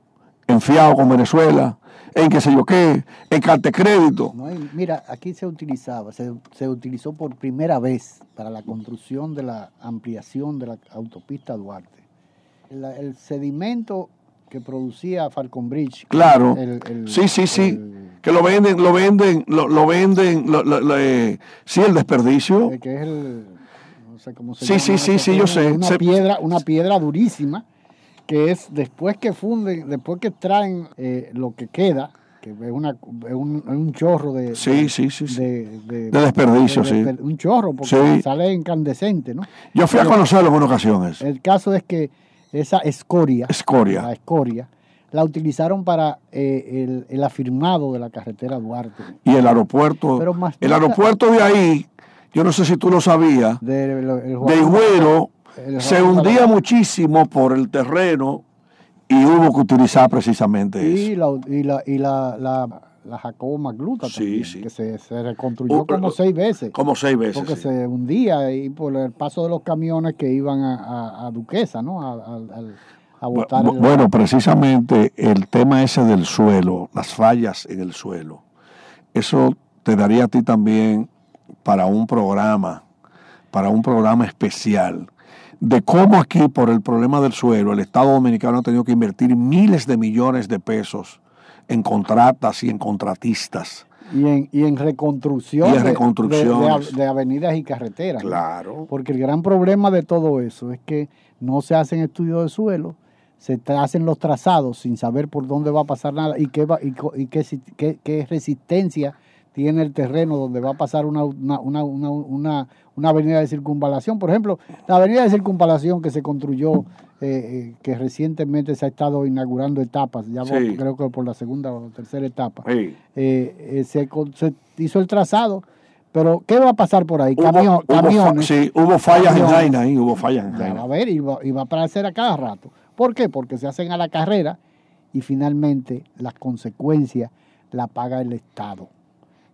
en fiado con Venezuela, en qué sé yo qué, en carta de crédito, No hay- mira, aquí se utilizaba, se, se utilizó por primera vez para la construcción de la ampliación de la autopista Duarte. La- el sedimento que producía Falcon Bridge. claro. el- el- sí, sí, sí. el- que lo venden, lo venden, lo, lo venden, lo, lo- eh, sí, el desperdicio. eh, que es el, no sé cómo se Sí, llama sí, sí, sí, yo sé. Una Se- piedra, una piedra durísima, que es después que funden, después que traen eh, lo que queda, que es, una, es un, es un chorro de, Sí, de- sí, sí, de, de- De desperdicio, de- sí. un chorro, porque sale incandescente, ¿no? Yo fui a conocerlo en una ocasión. eso. El caso es que esa escoria, Escoria. la escoria, la utilizaron para eh, el, el afirmado de la carretera Duarte. Y el aeropuerto, Pero más el aeropuerto de ahí, yo no sé si tú lo sabías, De, el- el- de se hundía muchísimo por el terreno y hubo que utilizar precisamente Y eso. la, y la, y la, la, la Jacobo Magluta Sí, también, sí. que se, se reconstruyó Uh, como uh, seis veces. Como seis veces. porque sí. se hundía y por el paso de los camiones que iban a, a- a Duquesa, ¿no? A, botar bu- el- Bueno, precisamente el tema ese del suelo, las fallas en el suelo, eso te daría a ti también para un programa, para un programa especial, de cómo aquí por el problema del suelo el Estado Dominicano ha tenido que invertir miles de millones de pesos en contratas y en contratistas. y, en, y en reconstrucción, Y en de- de- reconstrucciones. de, de avenidas y carreteras. ¿no? Claro. Porque el gran problema de todo eso es que no se hacen estudios de suelo, se hacen los trazados sin saber por dónde va a pasar nada y qué, va, y, qué, qué- qué resistencia tiene el terreno donde va a pasar una, una, una, una, una- una avenida de circunvalación. Por ejemplo, la avenida de circunvalación que se construyó, eh, eh, que recientemente se ha estado inaugurando etapas, ya Sí. creo que por la segunda o tercera etapa Sí. eh, eh, se, hizo el trazado, pero ¿qué va a pasar por ahí? Hubo camiones. sí, hubo fallas en. Jaina ahí, hubo fallas en Ya va a Jaina. haber y va, y va a aparecer a cada rato. ¿Por qué? Porque se hacen a la carrera y finalmente las consecuencias la paga el Estado,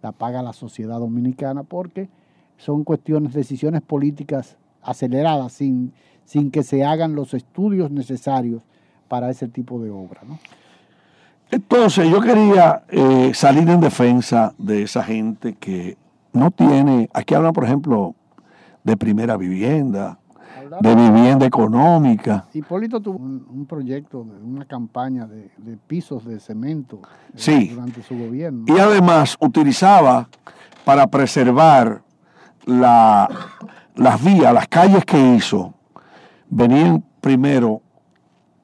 la paga la sociedad dominicana porque son cuestiones, decisiones políticas aceleradas sin, sin que se hagan los estudios necesarios para ese tipo de obra. ¿no? Entonces yo quería eh, salir en defensa de esa gente que no tiene, aquí hablan por ejemplo de primera vivienda, de vivienda económica. Hipólito tuvo un, un proyecto, de una campaña de, de pisos de cemento eh, Sí. durante su gobierno. Y además utilizaba para preservar la- las vías, las calles que hizo, venían primero,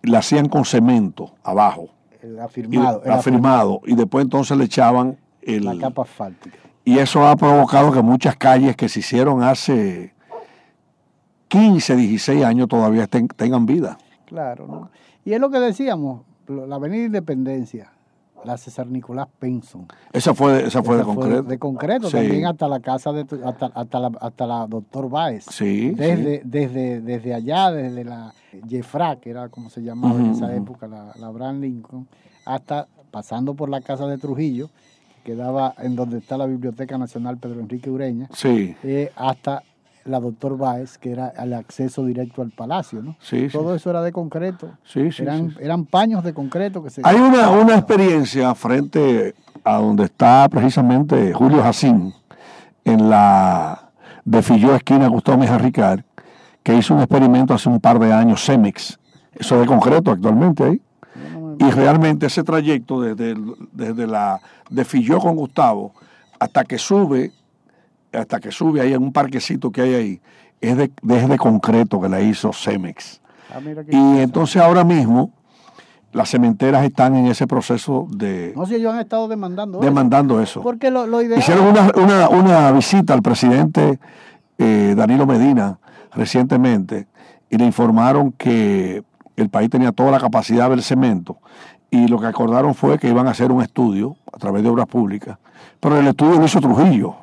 la hacían con cemento abajo, el y- afirmado, el afirmado, y después entonces le echaban el, la capa asfáltica. Y eso ha provocado que muchas calles que se hicieron hace 15, 16 años todavía tengan vida. Claro, ¿no? Y es lo que decíamos, la Avenida Independencia, la César Nicolás Penson. Esa fue, esa fue de concreto. de concreto, Sí. también hasta la casa de, hasta, hasta la, hasta la doctor Báez. Sí, Desde, desde, desde allá, desde la Jefra, que era como se llamaba en esa época, la, la Abraham Lincoln, hasta pasando por la casa de Trujillo, que quedaba en donde está la Biblioteca Nacional Pedro Enrique Ureña, Sí, eh, hasta la doctor Báez, que era el acceso directo al palacio, ¿no? sí, sí. Todo eso era de concreto. Sí, sí, eran, sí. eran paños de concreto que se... Hay una, una experiencia frente a donde está precisamente Julio Jacín, en la de Filló esquina Gustavo Mejía Ricard, que hizo un experimento hace un par de años, Cemex. Eso es de concreto actualmente ahí. Y realmente ese trayecto desde, el- desde la de Filló con Gustavo hasta que sube, hasta que sube ahí en un parquecito que hay ahí, es de, es de concreto que la hizo Cemex. Ah, Y entonces ahora mismo las cementeras están en ese proceso de No sé, ellos han estado demandando eso. demandando eso. Porque lo, lo ideal... Hicieron una, una, una visita al presidente eh, Danilo Medina recientemente y le informaron que el país tenía toda la capacidad del cemento y lo que acordaron fue que iban a hacer un estudio a través de obras públicas, pero el estudio lo hizo Trujillo.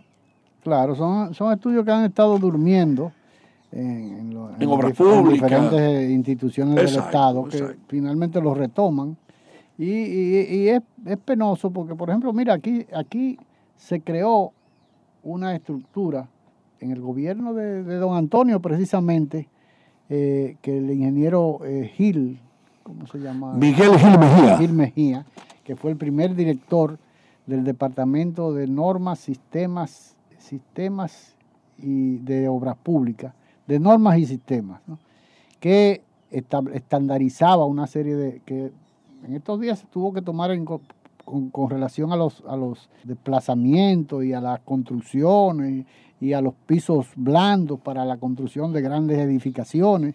Claro, son, son estudios que han estado durmiendo en, en lo- En obras públicas. diferentes instituciones del Estado que exacto. finalmente los retoman. Y, y- y es, es penoso porque, por ejemplo, mira, aquí, aquí se creó una estructura en el gobierno de, de don Antonio precisamente, eh, que el ingeniero eh, Gil, ¿cómo se llama? Miguel Gil Mejía. Gil Mejía, que fue el primer director del Departamento de Normas, Sistemas, Sistemas y de Obras Públicas, de normas y sistemas, ¿no? que estandarizaba una serie de que en estos días se tuvo que tomar en con, con relación a los, a los desplazamientos y a las construcciones y a los pisos blandos para la construcción de grandes edificaciones.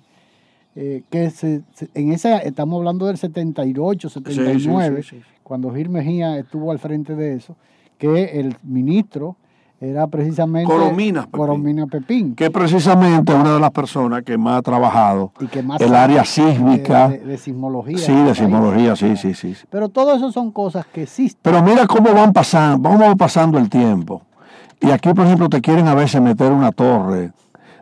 eh, que se- en esa, estamos hablando del 78, Sí, sí, 79, sí, sí. cuando Gil Mejía estuvo al frente de eso, que el ministro era precisamente Corominas Pepín. Coromina Pepín. que es precisamente una de las personas que más ha trabajado y que más el área sísmica. de, de- de sismología. sí, de sismología, sí, sí, sí. sí. Pero todo eso son cosas que existen. Pero mira cómo van pasando, cómo va pasando el tiempo. Y aquí, por ejemplo, te quieren a veces meter una torre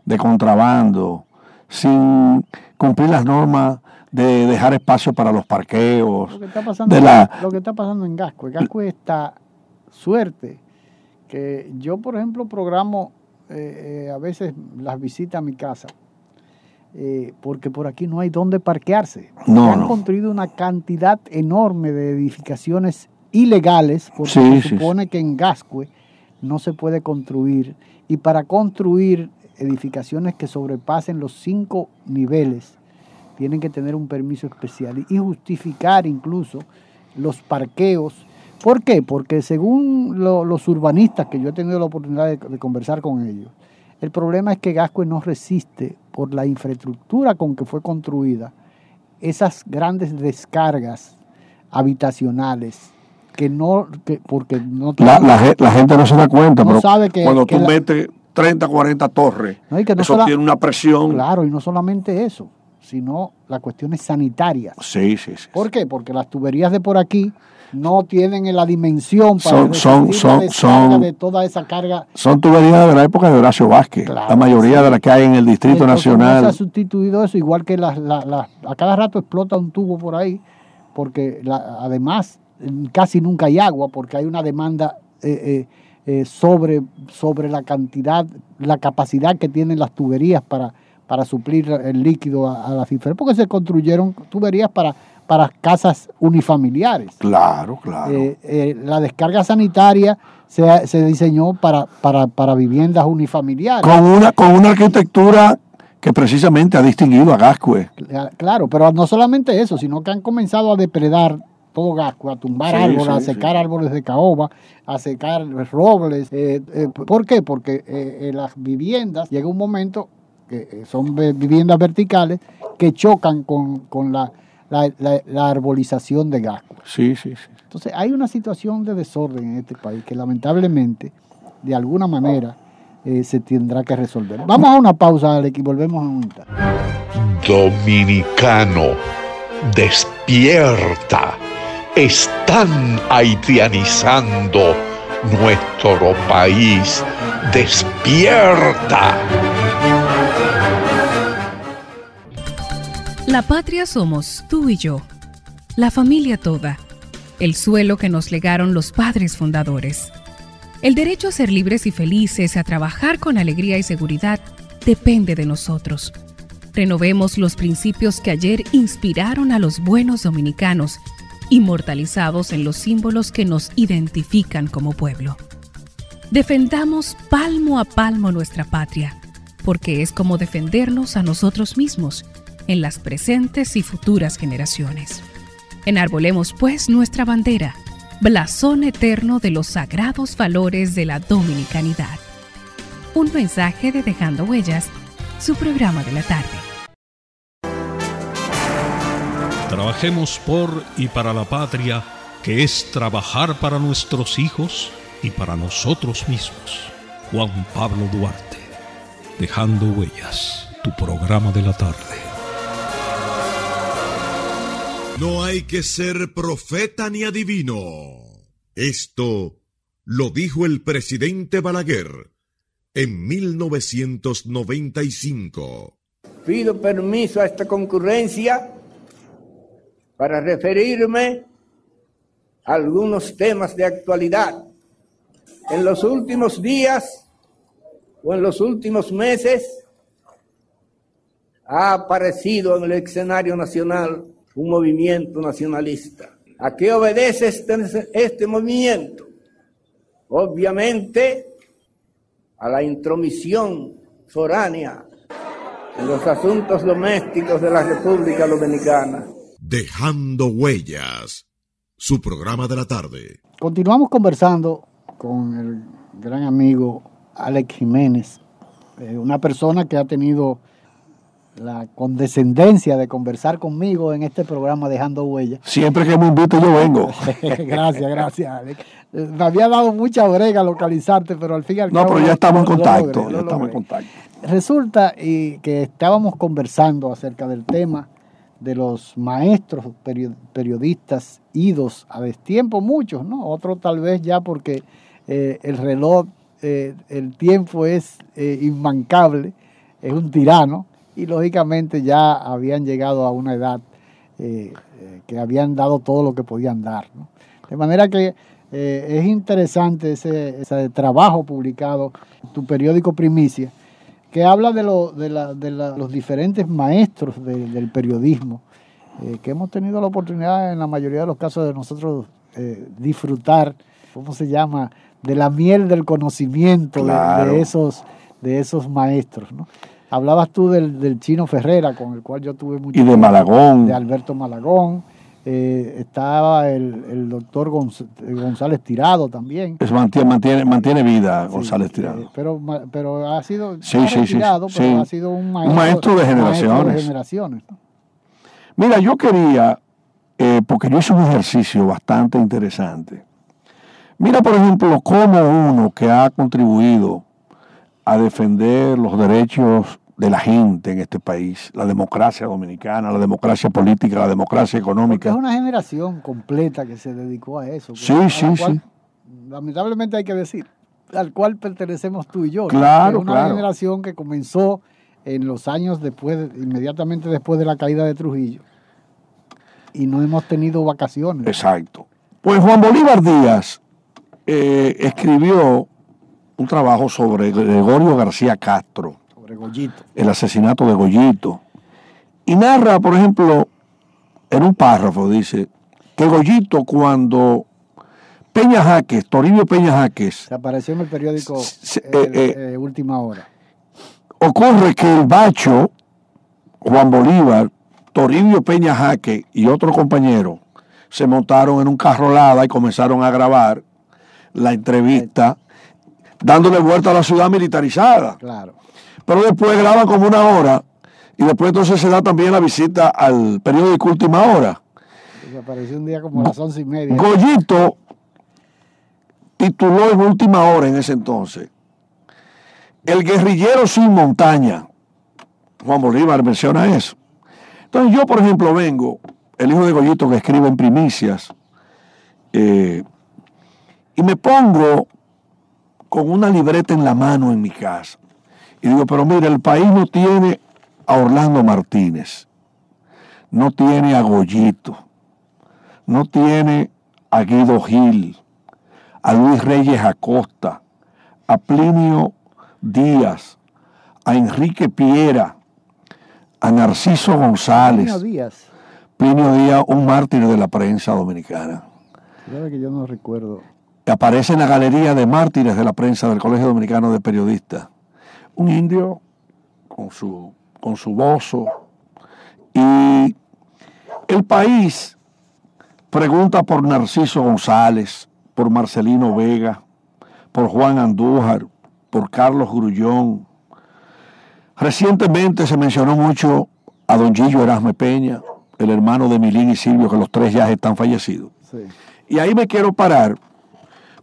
de contrabando sin cumplir las normas de dejar espacio para los parqueos. Lo que está pasando, De la, lo que está pasando en Gascue. Gascue está suerte que yo, por ejemplo, programo eh, eh, a veces las visitas a mi casa. eh, porque por aquí no hay dónde parquearse. No, Se han no. construido una cantidad enorme de edificaciones ilegales, porque Sí, se sí, supone que en Gascue no se puede construir. Y para construir edificaciones que sobrepasen los cinco niveles, tienen que tener un permiso especial y justificar incluso los parqueos. ¿Por qué? Porque según lo- los urbanistas, que yo he tenido la oportunidad de, de conversar con ellos, el problema es que Gascue no resiste por la infraestructura con que fue construida esas grandes descargas habitacionales que no, que, porque no la, la la gente no se da cuenta, No pero sabe que- cuando que tú la- metes 30, 40 torres, No, y que no eso sola- tiene una presión. Claro, y no solamente eso, sino las cuestiones sanitarias. Sí, sí, sí. ¿Por qué? Porque las tuberías de por aquí no tienen la dimensión para Son- son- son- de toda esa carga. Son tuberías de la época de Horacio Vázquez. Claro, la mayoría sí. de las que hay en el Distrito Entonces, No se Nacional. ha sustituido eso, igual que las, las- las- a cada rato explota un tubo por ahí, porque la- además casi nunca hay agua, porque hay una demanda eh, eh, eh, sobre, sobre la cantidad, la capacidad que tienen las tuberías para, para suplir el líquido a, a la cifra, porque se construyeron tuberías para, para casas unifamiliares. Claro, claro. Eh, eh, la descarga sanitaria se, se diseñó para, para, para viviendas unifamiliares. con, una, con una arquitectura que precisamente ha distinguido a Gascue. Cla- Claro, pero no solamente eso, sino que han comenzado a depredar todo Gascue, a tumbar Sí, árboles, a secar sí. árboles de caoba, a secar robles. eh, eh, ¿Por qué? Porque eh, las viviendas, llega un momento que son viviendas verticales que chocan con, con la, la- la- la arbolización de Gascue. Sí, sí, sí. Entonces hay una situación de desorden en este país que lamentablemente, de alguna manera, eh, se tendrá que resolver. Vamos a una pausa, Alex, y volvemos en un instante. Dominicano, despierta. Están haitianizando nuestro país. Despierta. La patria somos tú y yo, la familia toda, el suelo que nos legaron los padres fundadores. El derecho a ser libres y felices, a trabajar con alegría y seguridad, depende de nosotros. Renovemos los principios que ayer inspiraron a los buenos dominicanos, inmortalizados en los símbolos que nos identifican como pueblo. Defendamos palmo a palmo nuestra patria, porque es como defendernos a nosotros mismos en las presentes y futuras generaciones. Enarbolemos pues nuestra bandera, blasón eterno de los sagrados valores de la dominicanidad. Un mensaje de Dejando Huellas, su programa de la tarde. Trabajemos por y para la patria, que es trabajar para nuestros hijos y para nosotros mismos. Juan Pablo Duarte, Dejando Huellas, tu programa de la tarde. No hay que ser profeta ni adivino. Esto lo dijo el presidente Balaguer en 1995. Pido permiso a esta concurrencia para referirme a algunos temas de actualidad. En los últimos días o en los últimos meses ha aparecido en el escenario nacional un movimiento nacionalista. ¿A qué obedece este, este movimiento? Obviamente a la intromisión foránea en los asuntos domésticos de la República Dominicana. Dejando huellas. Su programa de la tarde. Continuamos conversando con el gran amigo Alex Jiménez, eh, una persona que ha tenido la condescendencia de conversar conmigo en este programa Dejando Huellas. Siempre que me invite yo vengo. [laughs] gracias, gracias. Alex. Me había dado mucha brega localizarte, pero al fin y al No, cabo pero ya estamos en contacto. logré, ya estamos en contacto. Resulta y que estábamos conversando acerca del tema de los maestros perio- periodistas idos a destiempo, muchos, ¿no? Otros tal vez ya porque eh, el reloj, eh, el tiempo es eh, inmancable, es un tirano y lógicamente ya habían llegado a una edad eh, eh, que habían dado todo lo que podían dar, ¿no? De manera que eh, es interesante ese, ese trabajo publicado en tu periódico Primicia, que habla de, lo- de, la- de la- los diferentes maestros de- del periodismo, que hemos tenido la oportunidad en la mayoría de los casos de nosotros disfrutar, ¿cómo se llama?, de la miel del conocimiento Claro. de, esos, de esos maestros. ¿no? Hablabas tú del, del chino Ferrera, con el cual yo tuve mucho Y de Malagón. De Alberto Malagón. eh, estaba el, el doctor Gonz- González Tirado también. Es mantiene, mantiene, mantiene vida Sí, González eh, Tirado. pero, pero ha sido Sí, ha sí, retirado, pero ha sido un Un maestro, de generaciones. de generaciones, ¿no? Mira, yo quería, eh, porque yo hice un ejercicio bastante interesante. Mira, por ejemplo, cómo uno que ha contribuido a defender los derechos de la gente en este país, la democracia dominicana, la democracia política, la democracia Porque económica. es una generación completa que se dedicó a eso. Sí, a la sí, cual, sí. Lamentablemente hay que decir, al cual pertenecemos tú y yo. ¿no? Claro, es una claro. generación que comenzó en los años después, de- inmediatamente después de la caída de Trujillo. Y no hemos tenido vacaciones. Exacto. Pues Juan Bolívar Díaz eh, escribió un trabajo sobre Gregorio García Castro. Goyito. el asesinato de Goyito. Y narra, por ejemplo, en un párrafo, dice, que Goyito cuando Peña Jaques, Toribio Peña Jaques, Se apareció en el periódico Sí, eh, eh, eh. Última Hora. ocurre que el bacho, Juan Bolívar, Toribio Peña Jaque y otro compañero se montaron en un carrolada y comenzaron a grabar la entrevista dándole vuelta a la ciudad militarizada. Claro. Pero después graban como una hora y después entonces se da también la visita al periódico Última Hora. Se apareció un día como a las once y media. Goyito tituló en Última Hora en ese entonces El guerrillero sin montaña. Juan Bolívar menciona eso. Entonces yo, por ejemplo, vengo, el hijo de Goyito que escribe en primicias, eh, y me pongo con una libreta en la mano en mi casa. Y digo, pero mira, el país no tiene a Orlando Martínez, no tiene a Goyito, no tiene a Guido Gil, a Luis Reyes Acosta, a Plinio Díaz, a Enrique Piera, a Narciso González. Plinio Díaz. Plinio Díaz, un mártir de la prensa dominicana. Sabe que yo no recuerdo. Aparece en la galería de mártires de la prensa del Colegio Dominicano de Periodistas. Un indio con su, con su bozo. Y el país pregunta por Narciso González, por Marcelino Vega, por Juan Andújar, por Carlos Grullón. Recientemente se mencionó mucho a don Gillo Erasme Peña, el hermano de Milín y Silvio, que los tres ya están fallecidos. Sí. Y ahí me quiero parar,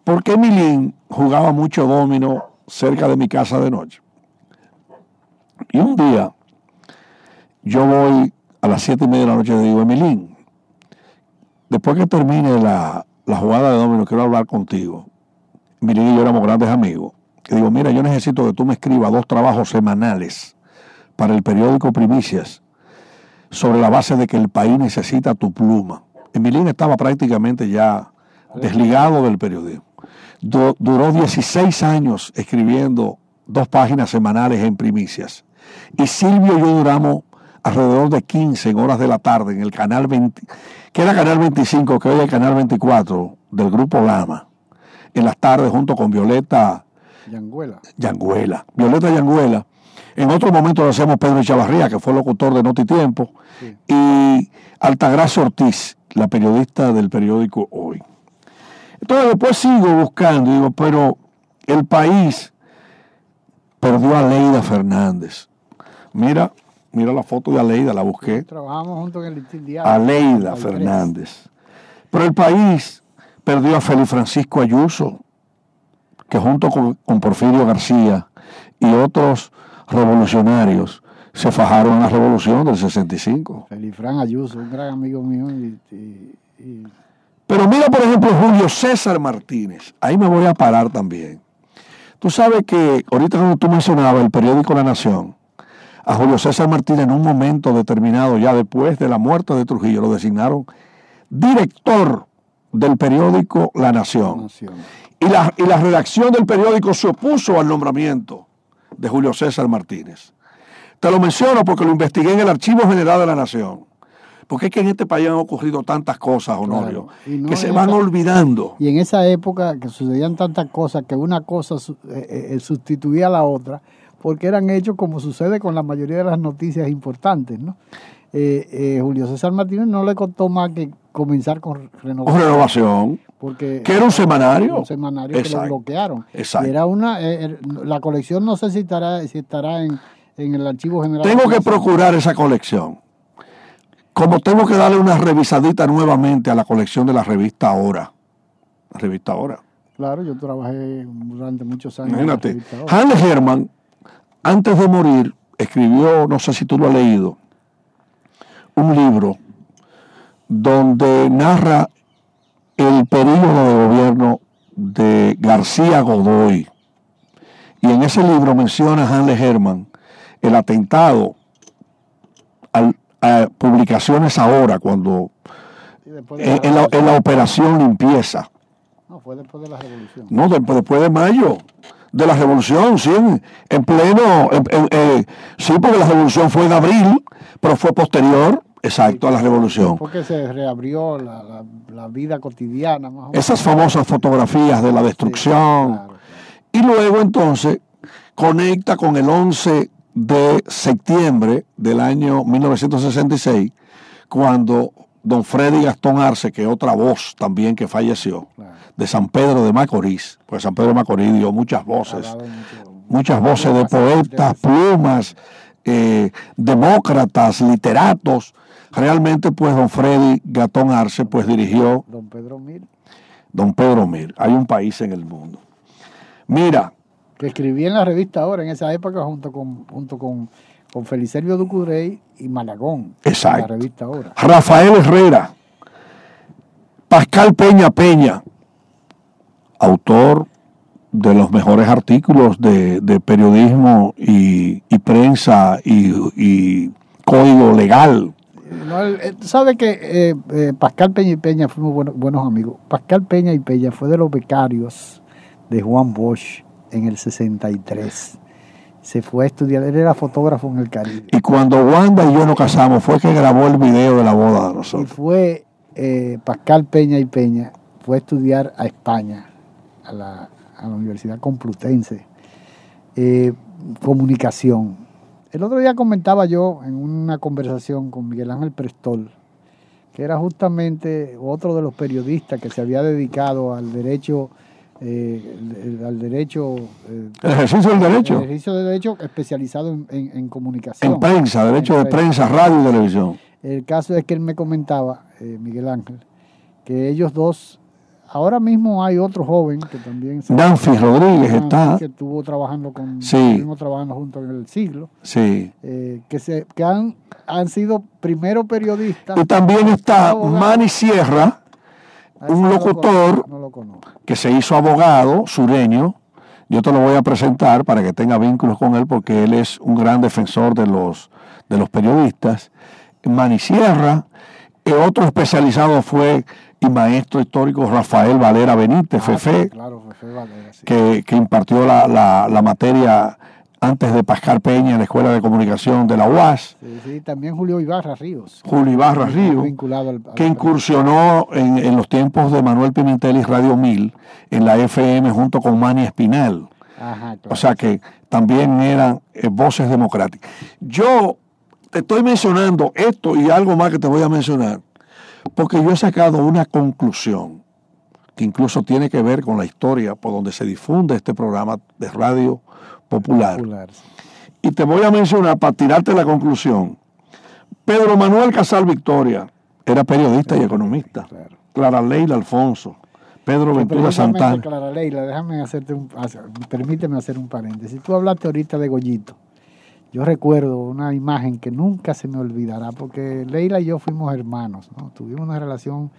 porque Milín jugaba mucho domino cerca de mi casa de noche. Y un día, yo voy a las siete y media de la noche y digo, Emilín, después que termine la, la jugada de domino, quiero hablar contigo. Milín y yo éramos grandes amigos. Y digo, mira, yo necesito que tú me escribas dos trabajos semanales para el periódico Primicias sobre la base de que el país necesita tu pluma. Emilín estaba prácticamente ya desligado del periodismo. Du- duró 16 años escribiendo dos páginas semanales en primicias. Y Silvio y yo duramos alrededor de 15 en horas de la tarde en el canal 20, que era canal 25, que hoy es el canal 24 del grupo Lama, en las tardes junto con Violeta Yanguela. Yanguela. Violeta Yanguela. En otro momento lo hacemos Pedro Echavarría, que fue locutor de Noti Tiempo, y Altagracia Ortiz, la periodista del periódico Hoy. Entonces después sigo buscando, digo, pero el país perdió a Leida Fernández. Mira, Mira la foto de Aleida, la busqué. Trabajamos juntos en el diario. Aleida 93. Fernández. Pero el país perdió a Félix Francisco Ayuso, que junto con, con Porfirio García y otros revolucionarios se fajaron en la revolución del 65. Felifrán Ayuso, un gran amigo mío. y- y- y Pero mira, por ejemplo, Julio César Martínez. Ahí me voy a parar también. Tú sabes que ahorita cuando tú mencionabas el periódico La Nación, a Julio César Martínez en un momento determinado, ya después de la muerte de Trujillo, lo designaron director del periódico La Nación. Nación. Y la, y la redacción del periódico se opuso al nombramiento de Julio César Martínez. Te lo menciono porque lo investigué en el Archivo General de la Nación. Porque es que en este país han ocurrido tantas cosas, Honorio, Claro. Y no que se van esa- olvidando. Y en esa época que sucedían tantas cosas que una cosa su- eh, eh, sustituía a la otra, porque eran hechos como sucede con la mayoría de las noticias importantes, ¿no? Eh, eh, Julio César Martínez no le costó más que comenzar con Con renovación. renovación, Porque que era un semanario. un semanario que lo Exacto. bloquearon. Exacto. Era una, eh, eh, la colección no sé si estará, si estará en, en el archivo general. Tengo que procurar esa colección. Como tengo que darle una revisadita nuevamente a la colección de la revista Ahora. La revista Ahora. Claro, yo trabajé durante muchos años. Imagínate. Hans Hermann, antes de morir, escribió, no sé si tú lo has leído, un libro donde narra el periodo de gobierno de García Godoy. Y en ese libro menciona Hans Hermann el atentado al- a publicaciones ahora, cuando de en, en la, en la operación limpieza. No, fue después de la revolución. No, de- después de mayo de la revolución, sí, en, en pleno, en- en- eh, sí, porque la revolución fue en abril, pero fue posterior, exacto, a la revolución. Porque se reabrió la, la- la vida cotidiana, más o menos. Esas famosas fotografías de la destrucción. Claro, claro. Y luego entonces conecta con el 11 de septiembre del año 1966, cuando don Freddy Gastón Arce, que es otra voz también que falleció, Claro. de San Pedro de Macorís, pues San Pedro de Macorís dio muchas Ha voces, muchas voces de poetas, plumas, eh, demócratas, literatos. Realmente, pues, don Freddy Gatón Arce, pues, dirigió Don Pedro Mir, don Pedro Mir. Hay un país en el mundo. Mira, que escribía en la revista ahora, en esa época, junto con, junto con, con Felicerio Ducurey y Malagón. Exacto. En la revista ahora. Rafael Herrera, Pascal Peña Peña, autor de los mejores artículos de, de periodismo y, y prensa y, y código legal. No, sabe que eh, eh, Pascal Peña y Peña fuimos buenos, buenos amigos. Pascal Peña y Peña fue de los becarios de Juan Bosch en el 63. Se fue a estudiar, él era fotógrafo en el Caribe. Y cuando Wanda y yo nos casamos fue que grabó el video de la boda de Y nosotros. fue eh, Pascal Peña y Peña, fue a estudiar a España, a la, a la Universidad Complutense, eh, comunicación. El otro día comentaba yo en una conversación con Miguel Ángel Prestol, que era justamente otro de los periodistas que se había dedicado al derecho, eh, el- el- al derecho, eh, El ejercicio del el derecho, ejercicio de derecho especializado en, en- en comunicación. en prensa, derecho En de prensa, radio y televisión. el caso es que él me comentaba, eh, Miguel Ángel, que ellos dos, ahora mismo hay otro joven que también se Nancy Rodríguez está, que estuvo trabajando con, Sí. trabajando juntos en el siglo, sí. eh, que se, que han, han sido primero periodistas. Y también está. Manny Sierra, un locutor no que se hizo abogado sureño. Yo te lo voy a presentar para que tenga vínculos con él porque él es un gran defensor de los, de los periodistas. Manny Sierra, eh, otro especializado fue y maestro histórico Rafael Valera Benítez, Ah, Fefe, sí, claro, Fefe Valera, sí. que, que impartió la, la- la materia antes de Pascal Peña en la Escuela de Comunicación de la UAS. Sí, sí, también Julio Ibarra Ríos. Julio Ibarra Río, Vinculado al, al- que incursionó en, en los tiempos de Manuel Pimentel y Radio 1000 en la FM junto con Manny Espinal. Ajá, claro. O sea que también eran eh, voces democráticas. Yo te estoy mencionando esto y algo más que te voy a mencionar, porque yo he sacado una conclusión que incluso tiene que ver con la historia por donde se difunde este programa de radio popular. Popular, sí. y te voy a mencionar para tirarte la conclusión. Pedro Manuel Casal Victoria era periodista y economista. Clara Leila Alfonso, Pedro Ventura Santana. Clara Leila, déjame hacerte un, permíteme hacer un paréntesis. Tú hablaste ahorita de Goyito. Yo recuerdo una imagen que nunca se me olvidará, porque Leila y yo fuimos hermanos, ¿no? tuvimos una relación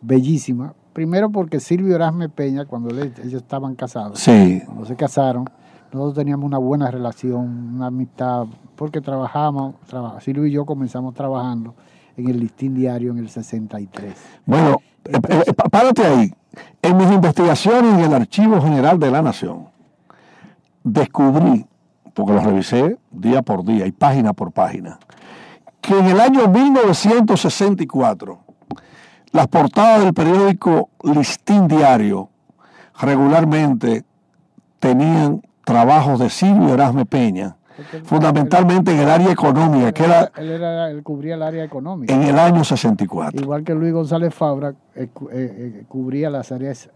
bellísima. Primero porque Silvio Erasme Peña, cuando ellos estaban casados, cuando se casaron, nosotros teníamos una buena relación, una amistad, porque trabajábamos, Silvio y yo comenzamos trabajando en el listín diario en el 63. Bueno, eh, eh, párate ahí. En mis investigaciones en el Archivo General de la Nación, descubrí, porque lo revisé día por día y página por página, que en el año 1964 las portadas del periódico Listín Diario regularmente tenían trabajos de Silvio Erasme Peña, fundamentalmente en el área económica, que era... Él, cubría el área económica. En el año 64. Igual que Luis González Fabra eh, eh, eh, cubría las áreas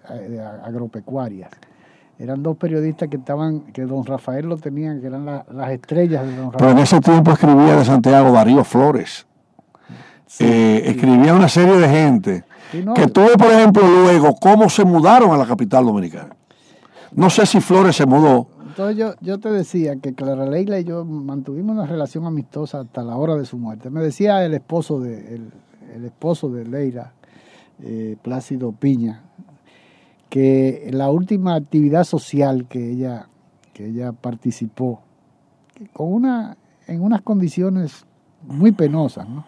agropecuarias. Eran dos periodistas que estaban, que don Rafael lo tenían, que eran las estrellas de don Rafael. Pero en ese tiempo escribía de Santiago Darío Flores. Escribía una serie de gente que tuvo, por ejemplo, luego cómo se mudaron a la capital dominicana. No sé si Flores se mudó, entonces yo, yo te decía que Clara Leila y yo mantuvimos una relación amistosa hasta la hora de su muerte. Me decía el esposo de, el, esposo de Leila, eh, Plácido Piña, que la última actividad social que ella, que ella participó, con una, en unas condiciones muy penosas, ¿no?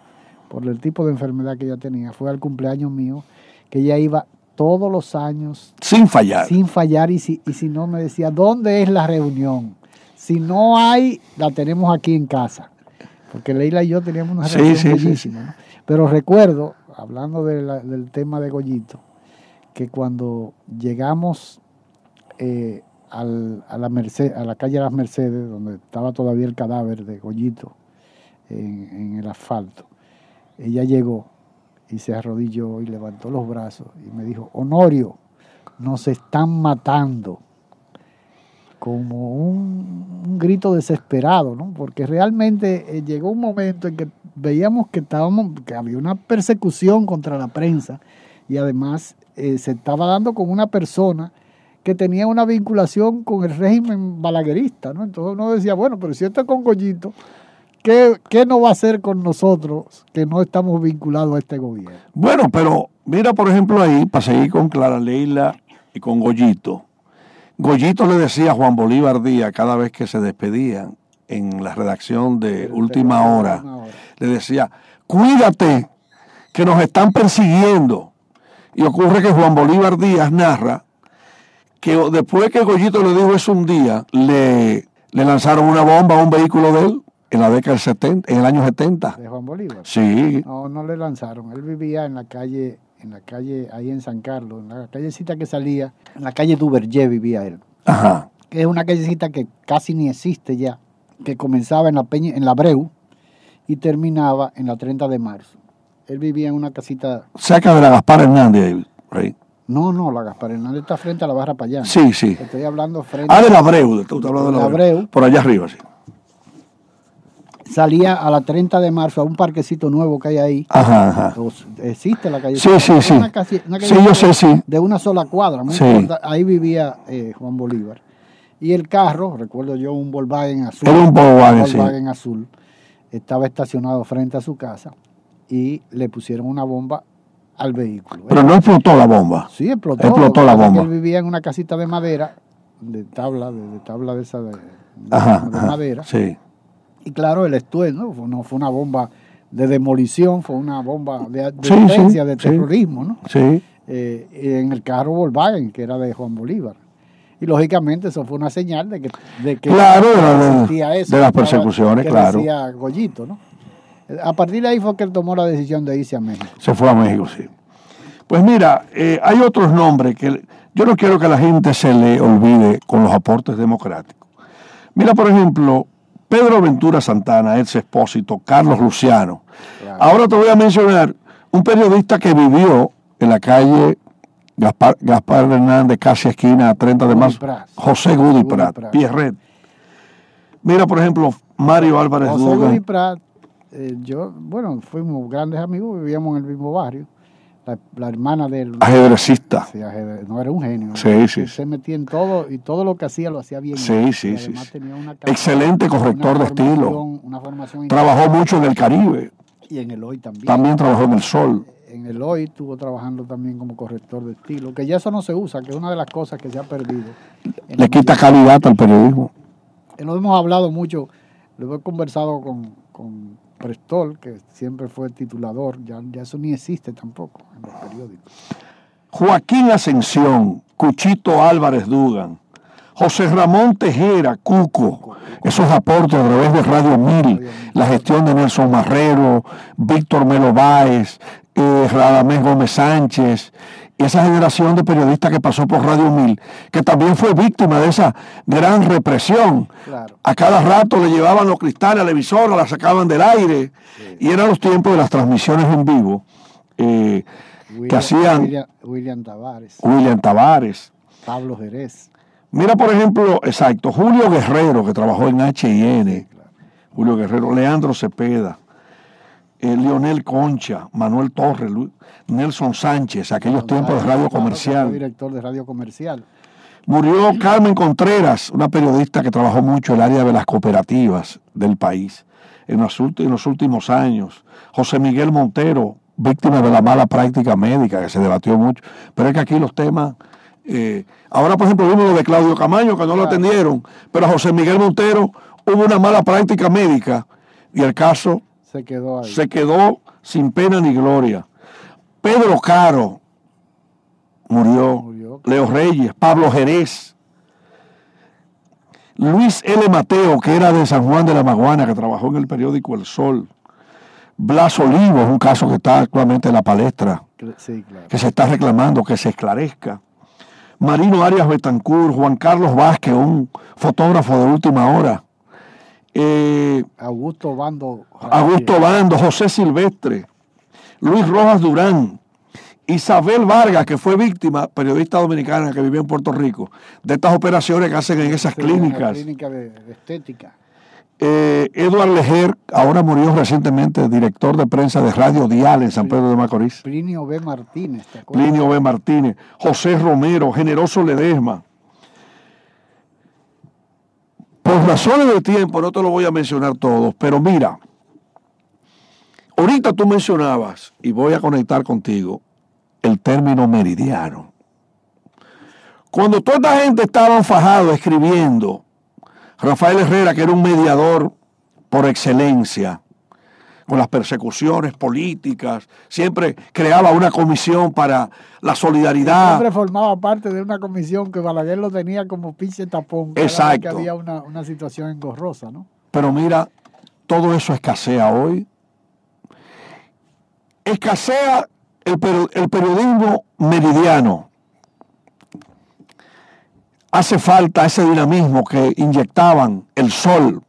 por el tipo de enfermedad que ella tenía, fue al cumpleaños mío, que ella iba todos los años. Sin fallar. Sin fallar y si, y si no me decía, ¿dónde es la reunión? Si no hay, la tenemos aquí en casa. Porque Leila y yo teníamos una relación bellísima. Pero recuerdo, hablando del tema de Goyito, que cuando llegamos eh, a, la Merced, a la calle de las Mercedes, donde estaba todavía el cadáver de Goyito en, en el asfalto, ella llegó y se arrodilló y levantó los brazos y me dijo, Honorio, nos están matando. Como un, grito desesperado, ¿no? Porque realmente eh, llegó un momento en que veíamos que, estábamos, que había una persecución contra la prensa y además eh, se estaba dando con una persona que tenía una vinculación con el régimen balaguerista, ¿no? Entonces uno decía, bueno, pero si esto es con Goyito, ¿Qué, no va a hacer con nosotros que no estamos vinculados a este gobierno? Bueno, pero mira, por ejemplo, ahí, para seguir con Clara Leila y con Goyito. Goyito le decía a Juan Bolívar Díaz cada vez que se despedían en la redacción de Última hora, le decía, cuídate, que nos están persiguiendo. Y ocurre que Juan Bolívar Díaz narra que después que Goyito le dijo eso un día, le, le lanzaron una bomba a un vehículo de él en la década del 70, en el año 70. ¿De Juan Bolívar? Sí. No, no le lanzaron. Él vivía en la calle, en la calle ahí en San Carlos, en la callecita que salía, en la calle Duvergé vivía él. Ajá. Que es una callecita que casi ni existe ya, que comenzaba en la Peña, en la Breu y terminaba en la 30 de marzo. Él vivía en una casita. Cerca de la Gaspar Hernández, ahí. No, no, la Gaspar Hernández está frente a la barra Payán. Sí, sí. Estoy hablando frente. Ah, de la Breu, estás hablando de la Breu. Por allá arriba, sí salía a la 30 de marzo a un parquecito nuevo que hay ahí. Ajá, ajá. existe la calle. Sí, sí, sí. sí, yo sé, sí. De una sola cuadra. Ahí vivía eh, Juan Bolívar. Y el carro, recuerdo yo, un Volkswagen azul. Era un Volkswagen, azul. Estaba estacionado frente a su casa y le pusieron una bomba al vehículo. Pero no explotó la bomba. Sí, explotó. Explotó la bomba. Él vivía en una casita de madera, de tabla, de, tabla de esa de, madera. Sí y claro, el estuendo, no fue una bomba de demolición, fue una bomba de, de de terrorismo, ¿no? Sí. Eh, en el carro Volkswagen, que era de Juan Bolívar. Y lógicamente eso fue una señal de que, de que claro, de, eso, de las persecuciones, claro. Decía Goyito, ¿no? A partir de ahí fue que él tomó la decisión de irse a México. Se fue a México, sí. Pues mira, eh, hay otros nombres que yo no quiero que la gente se le olvide con los aportes democráticos. Mira, por ejemplo, Pedro Ventura Santana, ex expósito, Carlos Luciano. Ahora te voy a mencionar un periodista que vivió en la calle Gaspar, Hernández, casi esquina a 30 de marzo, José Gudi Prat, Pierret. Mira, por ejemplo, Mario Álvarez José Dugan. Prat, eh, yo, bueno, fuimos grandes amigos, vivíamos en el mismo barrio. La, la hermana del... Ajedrecista. Sí, ajedre- no era un genio. Sí, ¿no? sí, Se metía en todo y todo lo que hacía lo hacía bien. Sí, sí, sí, tenía una Excelente corrector una de estilo. Una formación Trabajó mucho en el Caribe. y en el hoy también. También trabajó en el Sol. En el hoy estuvo trabajando también como corrector de estilo, que ya eso no se usa, que es una de las cosas que se ha perdido. Le quita calidad al periodismo. Eh, Lo hemos hablado mucho, lo he conversado con, con Prestol, que siempre fue titulador, ya, ya eso ni existe tampoco en los periódicos. Joaquín Ascensión, Cuchito Álvarez Dugan, José Ramón Tejera, Cuco, esos aportes a través de Radio Mil, la gestión de Nelson Marrero, Víctor Melo Báez, eh, Radamés Gómez Sánchez, y esa generación de periodistas que pasó por Radio Mil, que también fue víctima de esa gran represión. Claro. A cada rato le llevaban los cristales a la emisora, la sacaban del aire, y eran los tiempos de las transmisiones en vivo. eh, que hacían William, William Tavares, William Tavares. Pablo Jerez. Mira, por ejemplo, exacto, Julio Guerrero, que trabajó en H&N, Julio Guerrero, Leandro Cepeda, eh, Leonel Concha, Manuel Torres, Lu- Nelson Sánchez, aquellos tiempos de radio comercial. director de radio comercial. Murió Carmen Contreras, una periodista que trabajó mucho en el área de las cooperativas del país en los, ulti- en los últimos años. José Miguel Montero, víctima de la mala práctica médica, que se debatió mucho. Pero es que aquí los temas... eh, ahora, por ejemplo, vimos lo de Claudio Camaño, que no lo atendieron, pero a José Miguel Montero hubo una mala práctica médica y el caso Se quedó ahí. se quedó sin pena ni gloria. Pedro Caro murió. Murió. Leo Reyes, Pablo Jerez, Luis L. Mateo, que era de San Juan de la Maguana, que trabajó en el periódico El Sol. Blas Olivo, es un caso que está actualmente en la palestra, Sí, claro. que se está reclamando que se esclarezca. Marino Arias Betancourt, Juan Carlos Vázquez, un fotógrafo de última hora. Eh, Augusto Bando. Augusto Bando, José Silvestre, Luis Rojas Durán, Isabel Vargas, que fue víctima, periodista dominicana que vivía en Puerto Rico, de estas operaciones que hacen en esas Sí, clínicas. Clínica de, de estética. Eh, Eduard Leger, ahora murió recientemente, director de prensa de Radio Dial en San Pedro de Macorís. Plinio B. Martínez, ¿te? Plinio B. Martínez, José Romero, Generoso Ledesma. Por razones de tiempo no te lo voy a mencionar todos, pero mira, ahorita tú mencionabas, y voy a conectar contigo, el término meridiano. Cuando toda esta gente estaba fajado escribiendo, Rafael Herrera, que era un mediador por excelencia, con las persecuciones políticas, siempre creaba una comisión para la solidaridad. Siempre formaba parte de una comisión que Balaguer lo tenía como pinche tapón. Exacto. Que había una, una situación engorrosa, ¿no? Pero mira, todo eso escasea hoy. Escasea el, peri- el periodismo meridiano. Hace falta ese dinamismo que inyectaban el sol,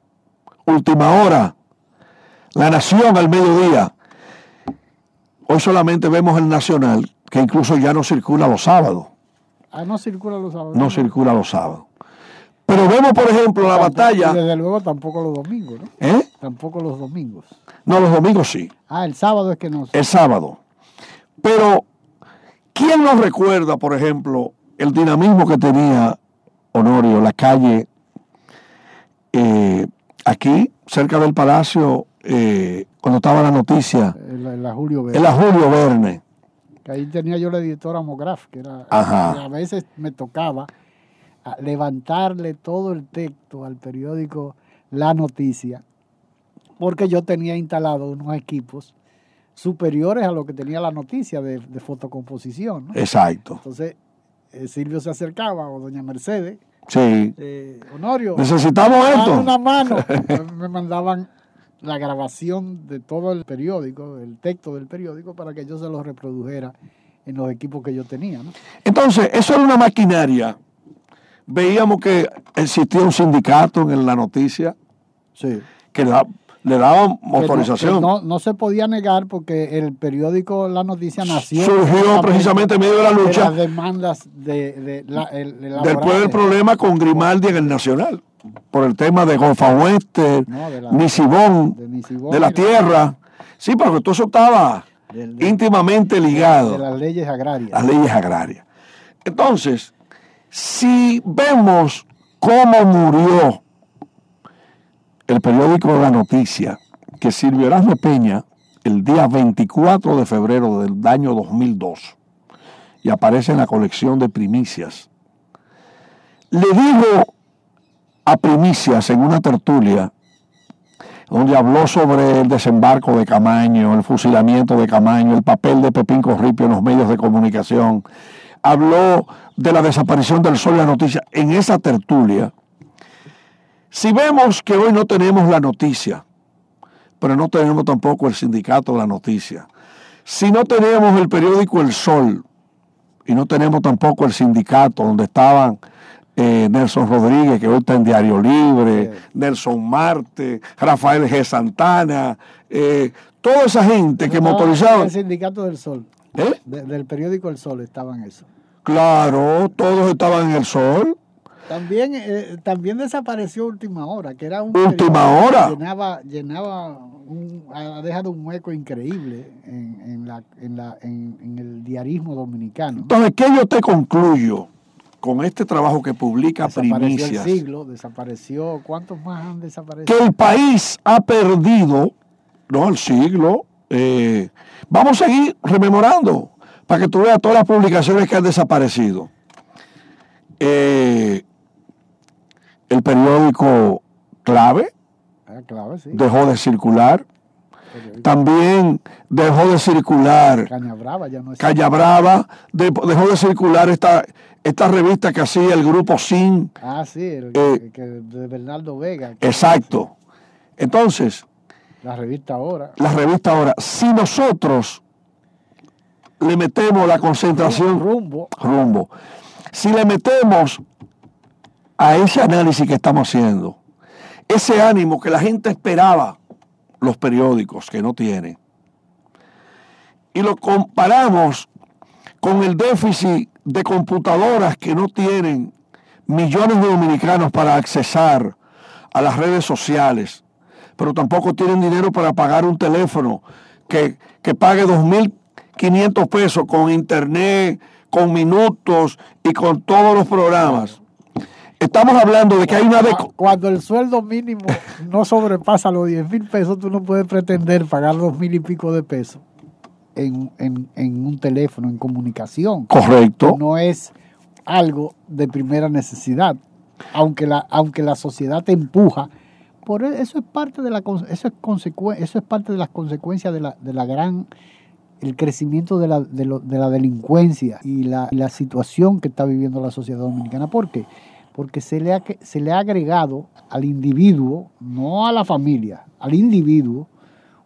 última hora, la nación al mediodía. Hoy solamente vemos el nacional, que incluso ya no circula los sábados. Ah, no circula los sábados. No circula los sábados. Pero vemos, por ejemplo, la Tampoco- batalla. y desde luego tampoco los domingos, ¿no? ¿eh? Tampoco los domingos. No, los domingos sí. Ah, el sábado es que no. el sábado. Pero, ¿quién nos recuerda, por ejemplo, el dinamismo que tenía Honorio, la calle eh, aquí, cerca del palacio, eh, cuando estaba la noticia, En la, Julio Verne? Que ahí tenía yo la editora Mograf, que era. Ajá. que a veces me tocaba levantarle todo el texto al periódico La Noticia, porque yo tenía instalado unos equipos superiores a lo que tenía la noticia de, de fotocomposición. ¿no? Exacto. Entonces, eh, Silvio se acercaba, o doña Mercedes, Sí. eh, Honorio, Necesitamos esto. una mano. [laughs] Me mandaban la grabación de todo el periódico, el texto del periódico, para que yo se lo reprodujera en los equipos que yo tenía. ¿no? Entonces, eso era una maquinaria. Veíamos que existía un sindicato en la noticia Sí. que le, da- le daban autorización. No, no se podía negar porque el periódico La Noticia nació Surgió precisamente en medio de la lucha. las demandas de, de la, el- Después del problema con Grimaldi en el Nacional. Por el tema de Golfa Oeste, No, de la- de de tierra. Sí, porque todo eso estaba Del- del- íntimamente ligado de las leyes agrarias. las leyes agrarias. Entonces, si vemos cómo murió el periódico La Noticia, que Silvio Erasmo Peña, el día 24 de febrero del año 2002, y aparece en la colección de primicias, le dijo a primicias en una tertulia, donde habló sobre el desembarco de Camaño, el fusilamiento de Camaño, el papel de Pepín Corripio en los medios de comunicación, habló de la desaparición del sol y la noticia. En esa tertulia, si vemos que hoy no tenemos la noticia, pero no tenemos tampoco el sindicato de la noticia, si no tenemos el periódico El Sol y no tenemos tampoco el sindicato donde estaban eh, Nelson Rodríguez, que hoy está en Diario Libre, Nelson Marte, Rafael G. Santana, eh, toda esa gente que Estaba motorizaba. El sindicato del Sol. ¿Eh? de- del periódico El Sol estaban eso. Claro, todos estaban en el sol. También, eh, también desapareció Última Hora, que era un Última que Hora. Llenaba, llenaba un- ha dejado un hueco increíble en, en la, en, la, en, en el diarismo dominicano. Entonces, ¿qué yo te concluyo con este trabajo que publica Desapareció el Primicias? siglo, desapareció. ¿Cuántos más han desaparecido? Que el país ha perdido, no el siglo, eh, vamos a seguir rememorando para que tú veas todas las publicaciones que han desaparecido. Eh, el periódico Clave Ah, sí. dejó de circular. También dejó de circular Caña Brava ya no es. Calla Brava, de- dejó de circular esta, esta revista que hacía el grupo SIN. Ah, sí, el, Eh, que- de Bernardo Vega. Exacto. Entonces, La revista ahora. la revista ahora, si nosotros le metemos la concentración Rumbo. rumbo, si le metemos a ese análisis que estamos haciendo, ese ánimo que la gente esperaba, los periódicos que no tienen, y lo comparamos con el déficit de computadoras que no tienen millones de dominicanos para accesar a las redes sociales, pero tampoco tienen dinero para pagar un teléfono que, que pague 2.500 pesos con internet, con minutos y con todos los programas. Estamos hablando de que hay una... Deco- Cuando el sueldo mínimo no sobrepasa los 10 mil pesos, tú no puedes pretender pagar dos mil y pico de pesos en, en- en un teléfono, en comunicación. Correcto. No es algo de primera necesidad, aunque la, aunque la sociedad te empuja. Por e- eso es parte de la eso es consecue- eso es parte de las consecuencias de la, de la gran el crecimiento de la, de lo- de la delincuencia y la, y la situación que está viviendo la sociedad dominicana. ¿Por qué? Porque se le, ha, se le ha agregado al individuo, no a la familia, al individuo,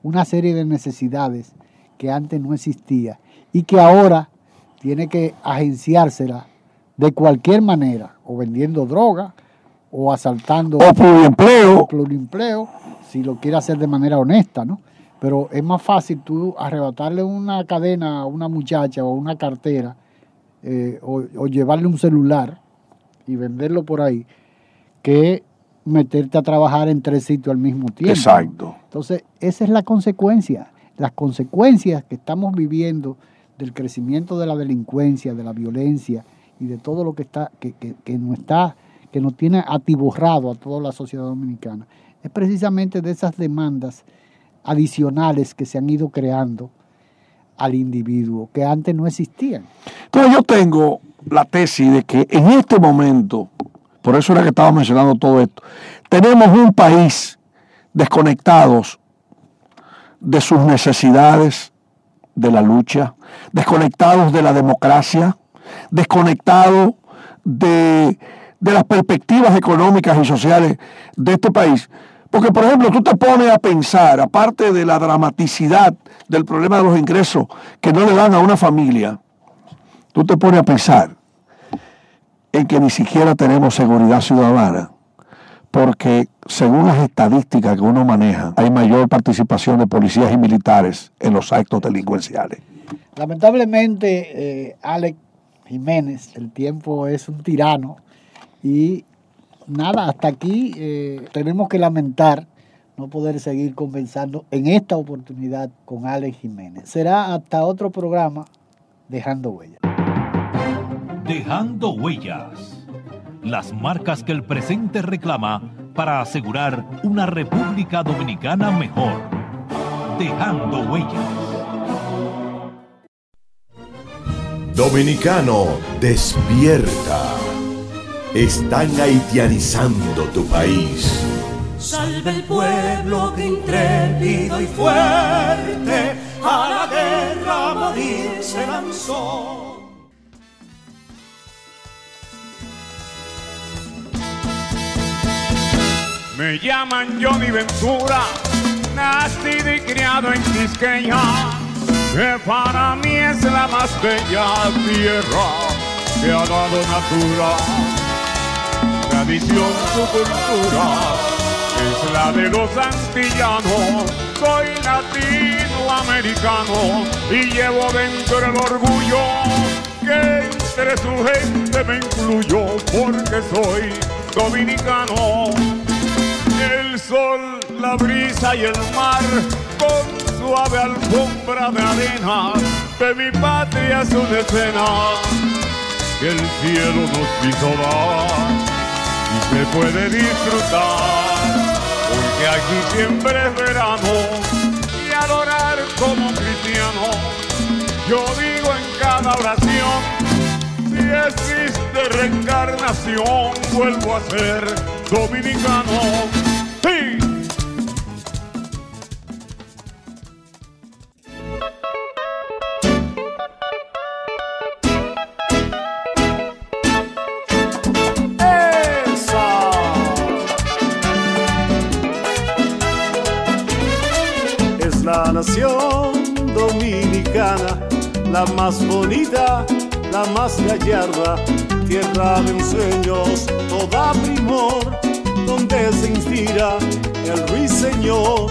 una serie de necesidades que antes no existía y que ahora tiene que agenciársela de cualquier manera, o vendiendo droga, o asaltando O pluriempleo. o plurimpleo, si lo quiere hacer de manera honesta, ¿no? Pero es más fácil tú arrebatarle una cadena a una muchacha o una cartera eh, o, o llevarle un celular y venderlo por ahí que meterte a trabajar en tres sitios al mismo tiempo. Exacto. Entonces, esa es la consecuencia. Las consecuencias que estamos viviendo del crecimiento de la delincuencia, de la violencia y de todo lo que está, que, que, que nos está, que nos tiene atiborrado a toda la sociedad dominicana, es precisamente de esas demandas adicionales que se han ido creando al individuo, que antes no existían. Entonces yo tengo la tesis de que en este momento, por eso era que estaba mencionando todo esto, tenemos un país desconectados de sus necesidades de la lucha, desconectados de la democracia, desconectados de, de las perspectivas económicas y sociales de este país. Porque, por ejemplo, tú te pones a pensar, aparte de la dramaticidad del problema de los ingresos que no le dan a una familia, tú te pones a pensar en que ni siquiera tenemos seguridad ciudadana, porque según las estadísticas que uno maneja, hay mayor participación de policías y militares en los actos delincuenciales. Lamentablemente, eh, Alex Jiménez, el tiempo es un tirano y nada, hasta aquí eh, tenemos que lamentar no poder seguir conversando en esta oportunidad con Alex Jiménez. Será hasta otro programa, Dejando Huellas. Dejando Huellas. Las marcas que el presente reclama para asegurar una República Dominicana mejor. Dejando Huellas. Dominicano, despierta. Están haitianizando tu país. Salve el pueblo que intrépido y fuerte a la guerra a morir se lanzó. Me llaman Johnny Ventura, nacido y criado en Quisqueya, que para mí es la más bella tierra que ha dado natura, tradición, su cultura es la de los antillanos. Soy latinoamericano y llevo dentro el orgullo que entre su gente me incluyo porque soy dominicano. El sol, la brisa y el mar con suave alfombra de arena de mi patria es una escena que el cielo nos hizo dar se puede disfrutar porque aquí siempre es verano y adorar como cristiano. Yo digo en cada oración, si existe reencarnación, vuelvo a ser dominicano. La más bonita, la más gallarda, tierra de ensueños, toda primor, donde se inspira el ruiseñor,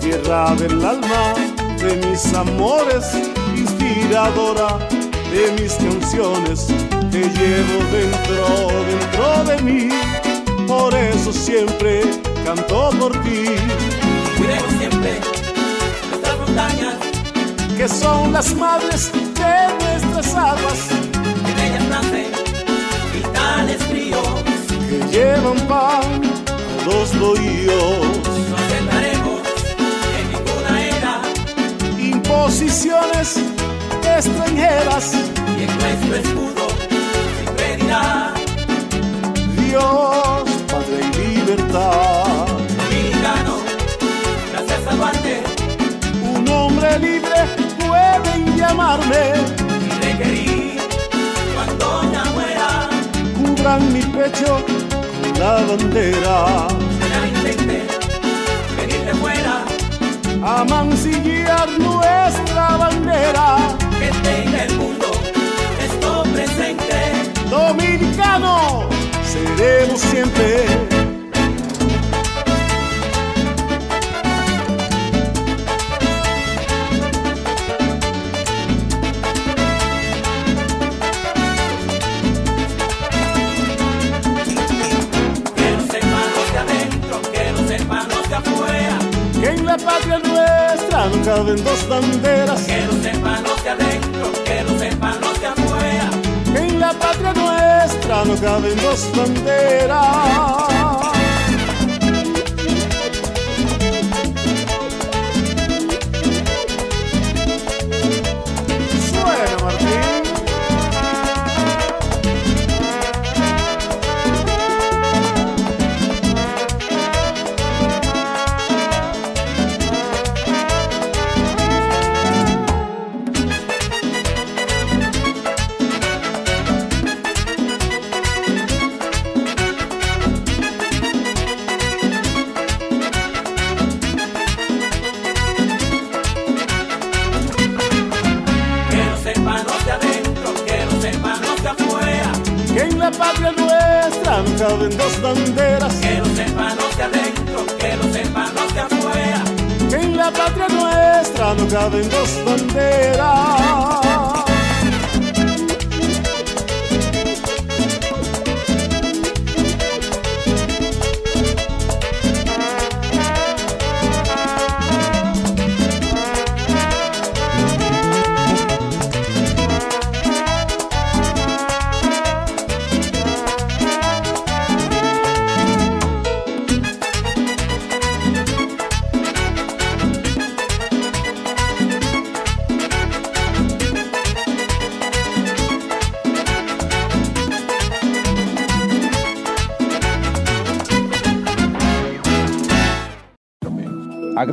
tierra del alma, de mis amores, inspiradora de mis canciones, que llevo dentro, dentro de mí, por eso siempre canto por ti. Cuidemos siempre que son las madres de nuestras aguas, en ellas nacen vitales fríos, que llevan pan a los bohíos. no aceptaremos en ninguna era. Imposiciones extranjeras, y en nuestro escudo siempre dirá. Dios, Padre y libertad. Llamarme, y requerir cuando ya muera, cubran mi pecho con la bandera, la intente venir de fuera, a mancillar nuestra